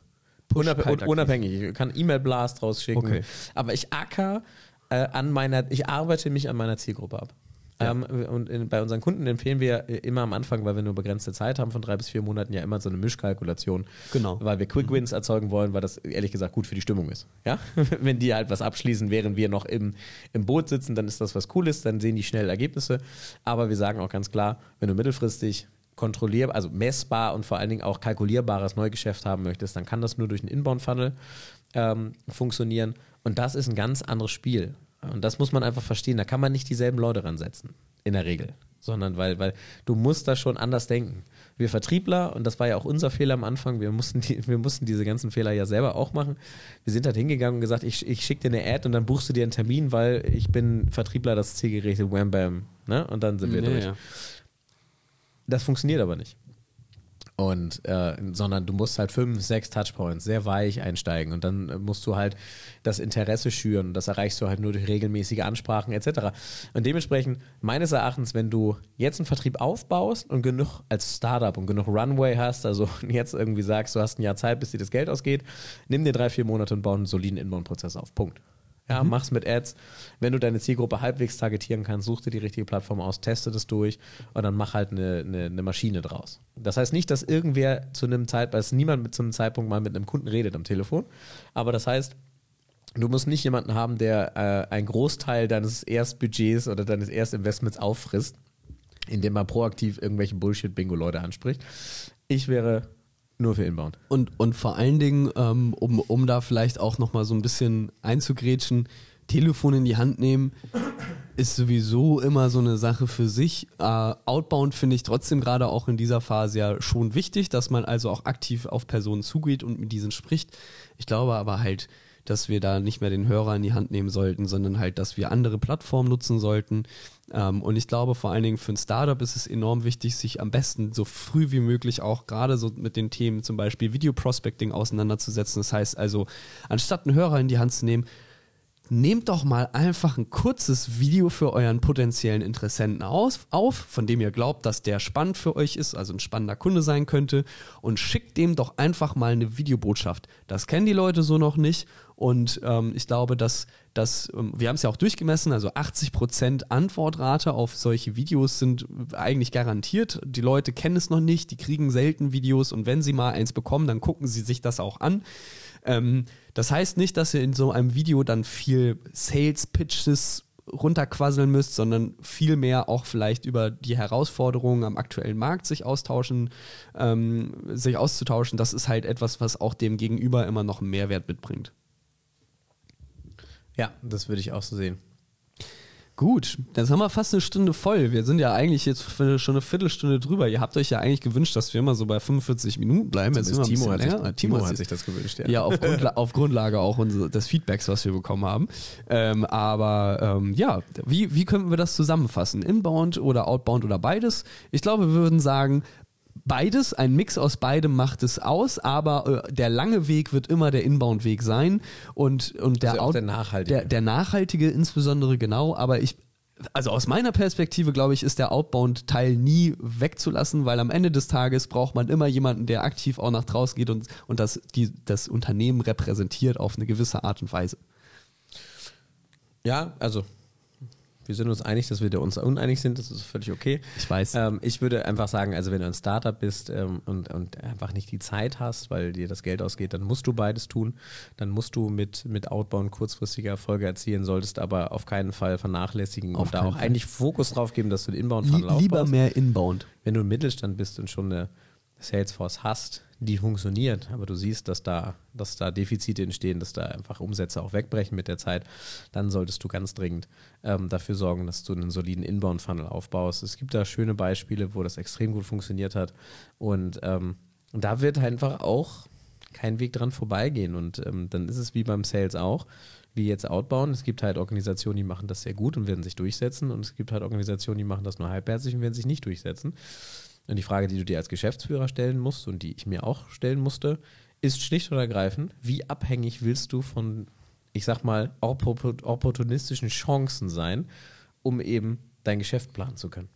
Push- Unab unabhängig. Ich kann E-Mail-Blast rausschicken. Okay. Aber ich acker äh, an meiner, ich arbeite mich an meiner Zielgruppe ab. Ja. Ähm, und in, bei unseren Kunden empfehlen wir äh, immer am Anfang, weil wir nur begrenzte Zeit haben, von drei bis vier Monaten ja immer so eine Mischkalkulation. Genau. Weil wir Quick Wins erzeugen wollen, weil das ehrlich gesagt gut für die Stimmung ist. Ja? Wenn die halt was abschließen, während wir noch im, im Boot sitzen, dann ist das was Cooles, dann sehen die schnell Ergebnisse. Aber wir sagen auch ganz klar, wenn du mittelfristig kontrollierbar, also messbar und vor allen Dingen auch kalkulierbares Neugeschäft haben möchtest, dann kann das nur durch einen Inbound-Funnel ähm, funktionieren. Und das ist ein ganz anderes Spiel. Und das muss man einfach verstehen. Da kann man nicht dieselben Leute ransetzen, in der Regel. Sondern weil, weil du musst da schon anders denken. Wir Vertriebler, und das war ja auch unser Fehler am Anfang, wir mussten, die, wir mussten diese ganzen Fehler ja selber auch machen. Wir sind halt hingegangen und gesagt, ich, ich schicke dir eine Ad und dann buchst du dir einen Termin, weil ich bin Vertriebler, das Zielgerichtet, wham bam. Ne? Und dann sind wir Ja, durch. ja. Das funktioniert aber nicht. Und, äh, sondern du musst halt fünf, sechs Touchpoints sehr weich einsteigen und dann äh, musst du halt das Interesse schüren das erreichst du halt nur durch regelmäßige Ansprachen etc. Und dementsprechend, meines Erachtens, wenn du jetzt einen Vertrieb aufbaust und genug als Startup und genug Runway hast, also jetzt irgendwie sagst, du hast ein Jahr Zeit, bis dir das Geld ausgeht, nimm dir drei, vier Monate und bau einen soliden Inbound-Prozess auf. Punkt. Ja, mach's mit Ads. Wenn du deine Zielgruppe halbwegs targetieren kannst, such dir die richtige Plattform aus, teste das durch und dann mach halt eine, eine, eine Maschine draus. Das heißt nicht, dass irgendwer zu einem Zeitpunkt, dass niemand mit zu einem Zeitpunkt mal mit einem Kunden redet am Telefon, aber das heißt, du musst nicht jemanden haben, der äh, einen Großteil deines Erstbudgets oder deines Erstinvestments auffrisst, indem man proaktiv irgendwelche Bullshit-Bingo-Leute anspricht. Ich wäre nur für Inbound. Und, und vor allen Dingen, ähm, um, um da vielleicht auch nochmal so ein bisschen einzugrätschen, Telefon in die Hand nehmen, ist sowieso immer so eine Sache für sich. Äh, Outbound finde ich trotzdem gerade auch in dieser Phase ja schon wichtig, dass man also auch aktiv auf Personen zugeht und mit diesen spricht. Ich glaube aber halt, dass wir da nicht mehr den Hörer in die Hand nehmen sollten, sondern halt, dass wir andere Plattformen nutzen sollten. Ähm, und ich glaube, vor allen Dingen für ein Startup ist es enorm wichtig, sich am besten so früh wie möglich auch gerade so mit den Themen zum Beispiel Video Prospecting auseinanderzusetzen. Das heißt also, anstatt einen Hörer in die Hand zu nehmen, nehmt doch mal einfach ein kurzes Video für euren potenziellen Interessenten aus, auf, von dem ihr glaubt, dass der spannend für euch ist, also ein spannender Kunde sein könnte, und schickt dem doch einfach mal eine Videobotschaft. Das kennen die Leute so noch nicht. Und ähm, ich glaube, dass, dass ähm, wir haben es ja auch durchgemessen, also 80% Antwortrate auf solche Videos sind eigentlich garantiert. Die Leute kennen es noch nicht, die kriegen selten Videos und wenn sie mal eins bekommen, dann gucken sie sich das auch an. Ähm, das heißt nicht, dass ihr in so einem Video dann viel Sales-Pitches runterquasseln müsst, sondern viel mehr auch vielleicht über die Herausforderungen am aktuellen Markt sich austauschen, ähm, sich auszutauschen. Das ist halt etwas, was auch dem Gegenüber immer noch einen Mehrwert mitbringt. Ja, das würde ich auch so sehen. Gut, jetzt haben wir fast eine Stunde voll. Wir sind ja eigentlich jetzt schon eine Viertelstunde drüber. Ihr habt euch ja eigentlich gewünscht, dass wir immer so bei 45 Minuten bleiben. Jetzt sind Timo, hat sich. Timo hat sich das gewünscht, ja. Ja, auf, Grundla auf Grundlage auch unser, des Feedbacks, was wir bekommen haben. Ähm, aber ähm, ja, wie, wie könnten wir das zusammenfassen? Inbound oder Outbound oder beides? Ich glaube, wir würden sagen, beides, ein Mix aus beidem macht es aus, aber äh, der lange Weg wird immer der Inbound-Weg sein und, und der, Also auch der nachhaltige. Der, der nachhaltige insbesondere genau, aber ich, also aus meiner Perspektive glaube ich, ist der Outbound-Teil nie wegzulassen, weil am Ende des Tages braucht man immer jemanden, der aktiv auch nach draußen geht und, und das, die, das Unternehmen repräsentiert auf eine gewisse Art und Weise. Ja, also wir sind uns einig, dass wir da uns uneinig sind, das ist völlig okay. Ich weiß. Ähm, ich würde einfach sagen, also wenn du ein Startup bist ähm, und, und einfach nicht die Zeit hast, weil dir das Geld ausgeht, dann musst du beides tun. Dann musst du mit, mit Outbound kurzfristige Erfolge erzielen, solltest aber auf keinen Fall vernachlässigen Auf und da auch Fall. eigentlich Fokus drauf geben, dass du den Inbound Lie lieber aufbaust. mehr Inbound. Wenn du im Mittelstand bist und schon eine Salesforce hast, die funktioniert, aber du siehst, dass da, dass da Defizite entstehen, dass da einfach Umsätze auch wegbrechen mit der Zeit, dann solltest du ganz dringend ähm, dafür sorgen, dass du einen soliden Inbound-Funnel aufbaust. Es gibt da schöne Beispiele, wo das extrem gut funktioniert hat und ähm, da wird einfach auch kein Weg dran vorbeigehen und ähm, dann ist es wie beim Sales auch, wie jetzt Outbound. Es gibt halt Organisationen, die machen das sehr gut und werden sich durchsetzen und es gibt halt Organisationen, die machen das nur halbherzig und werden sich nicht durchsetzen. Und die Frage, die du dir als Geschäftsführer stellen musst und die ich mir auch stellen musste, ist schlicht und ergreifend, wie abhängig willst du von, ich sag mal, oppo- opportunistischen Chancen sein, um eben dein Geschäft planen zu können?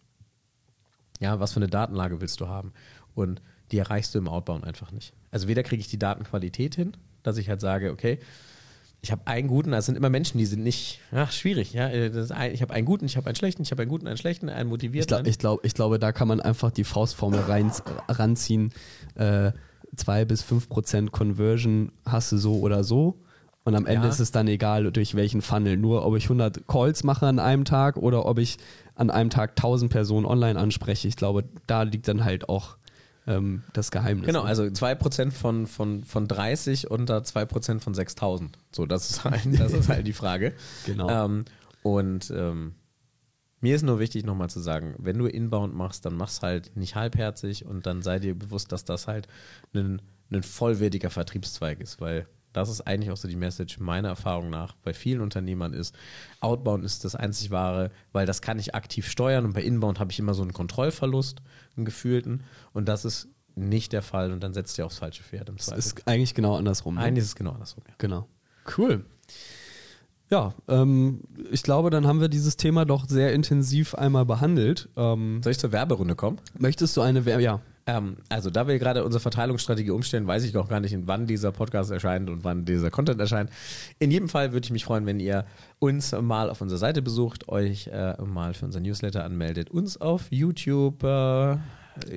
Ja, was für eine Datenlage willst du haben? Und die erreichst du im Outbound einfach nicht. Also weder kriege ich die Datenqualität hin, dass ich halt sage, okay, ich habe einen guten, das sind immer Menschen, die sind nicht, ach, schwierig, ja. äh, ein, ich habe einen guten, ich habe einen schlechten, ich habe einen guten, einen schlechten, einen Ich, motivierten. glaub, einen- ich, glaub, ich glaube, da kann man einfach die Faustformel rein, ranziehen. Äh, 2 bis 5 Prozent Conversion hast du so oder so. Und am Ende Ja. ist es dann egal, durch welchen Funnel. Nur, ob ich 100 Calls mache an einem Tag oder ob ich an einem Tag 1000 Personen online anspreche. Ich glaube, da liegt dann halt auch ähm, das Geheimnis. Genau, also 2% von, von, von 30 unter 2% von 6000. So, das ist halt, das ist halt die Frage. Genau. Ähm, und ähm, mir ist nur wichtig, nochmal zu sagen, wenn du Inbound machst, dann mach's halt nicht halbherzig und dann sei dir bewusst, dass das halt ein, ein vollwertiger Vertriebszweig ist, weil das ist eigentlich auch so die Message meiner Erfahrung nach bei vielen Unternehmern ist, Outbound ist das einzig wahre, weil das kann ich aktiv steuern und bei Inbound habe ich immer so einen Kontrollverlust, einen gefühlten und das ist nicht der Fall und dann setzt ihr aufs falsche Pferd im Das Zweifel. ist eigentlich genau andersrum. Ne? Eigentlich ist es genau andersrum. Ja. Genau. Cool. Ja, ähm, ich glaube, dann haben wir dieses Thema doch sehr intensiv einmal behandelt. Ähm, Soll ich zur Werberunde kommen? möchtest du eine Wer ja, Ähm, also, da wir gerade unsere Verteilungsstrategie umstellen, weiß ich auch gar nicht, wann dieser Podcast erscheint und wann dieser Content erscheint. In jedem Fall würde ich mich freuen, wenn ihr uns mal auf unserer Seite besucht, euch äh, mal für unser Newsletter anmeldet, uns auf YouTube äh,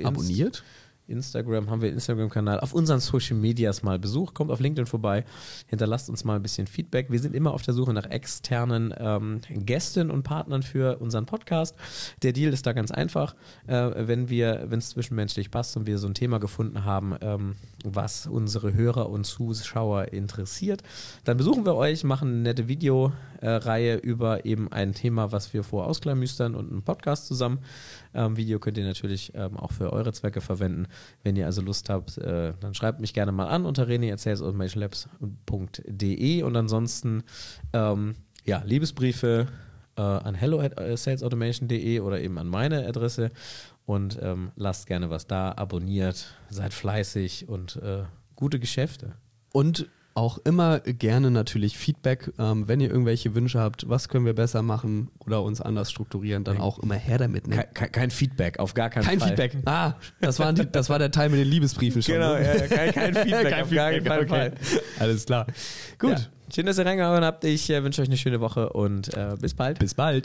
abonniert? Instagram haben wir einen Instagram-Kanal, auf unseren Social Medias mal besucht, kommt auf LinkedIn vorbei, hinterlasst uns mal ein bisschen Feedback. Wir sind immer auf der Suche nach externen ähm, Gästen und Partnern für unseren Podcast. Der Deal ist da ganz einfach. Äh, wenn wir, wenn es zwischenmenschlich passt und wir so ein Thema gefunden haben, ähm, was unsere Hörer und Zuschauer interessiert, dann besuchen wir euch, machen eine nette Videoreihe über eben ein Thema, was wir vor ausklamüstern und einen Podcast zusammen. Ähm, Video könnt ihr natürlich ähm, auch für eure Zwecke verwenden. Wenn ihr also Lust habt, äh, dann schreibt mich gerne mal an unter reni.salesautomationlabs.de und ansonsten ähm, ja, Liebesbriefe äh, an hello at äh, salesautomation.de oder eben an meine Adresse und ähm, lasst gerne was da, abonniert, seid fleißig und äh, gute Geschäfte. Und auch immer gerne natürlich Feedback, ähm, wenn ihr irgendwelche Wünsche habt, was können wir besser machen oder uns anders strukturieren, dann auch immer her damit. Ne? Kein, kein, kein Feedback, auf gar keinen Kein Fall. Feedback. Ah, das, waren die, das war der Teil mit den Liebesbriefen schon. Genau, ne? ja, kein, kein Feedback, Kein auf gar Feedback, keinen okay. Fall. Alles klar. Gut, Ja. Schön, dass ihr reingehauen habt. Ich äh, wünsche euch eine schöne Woche und äh, bis bald. bis bald.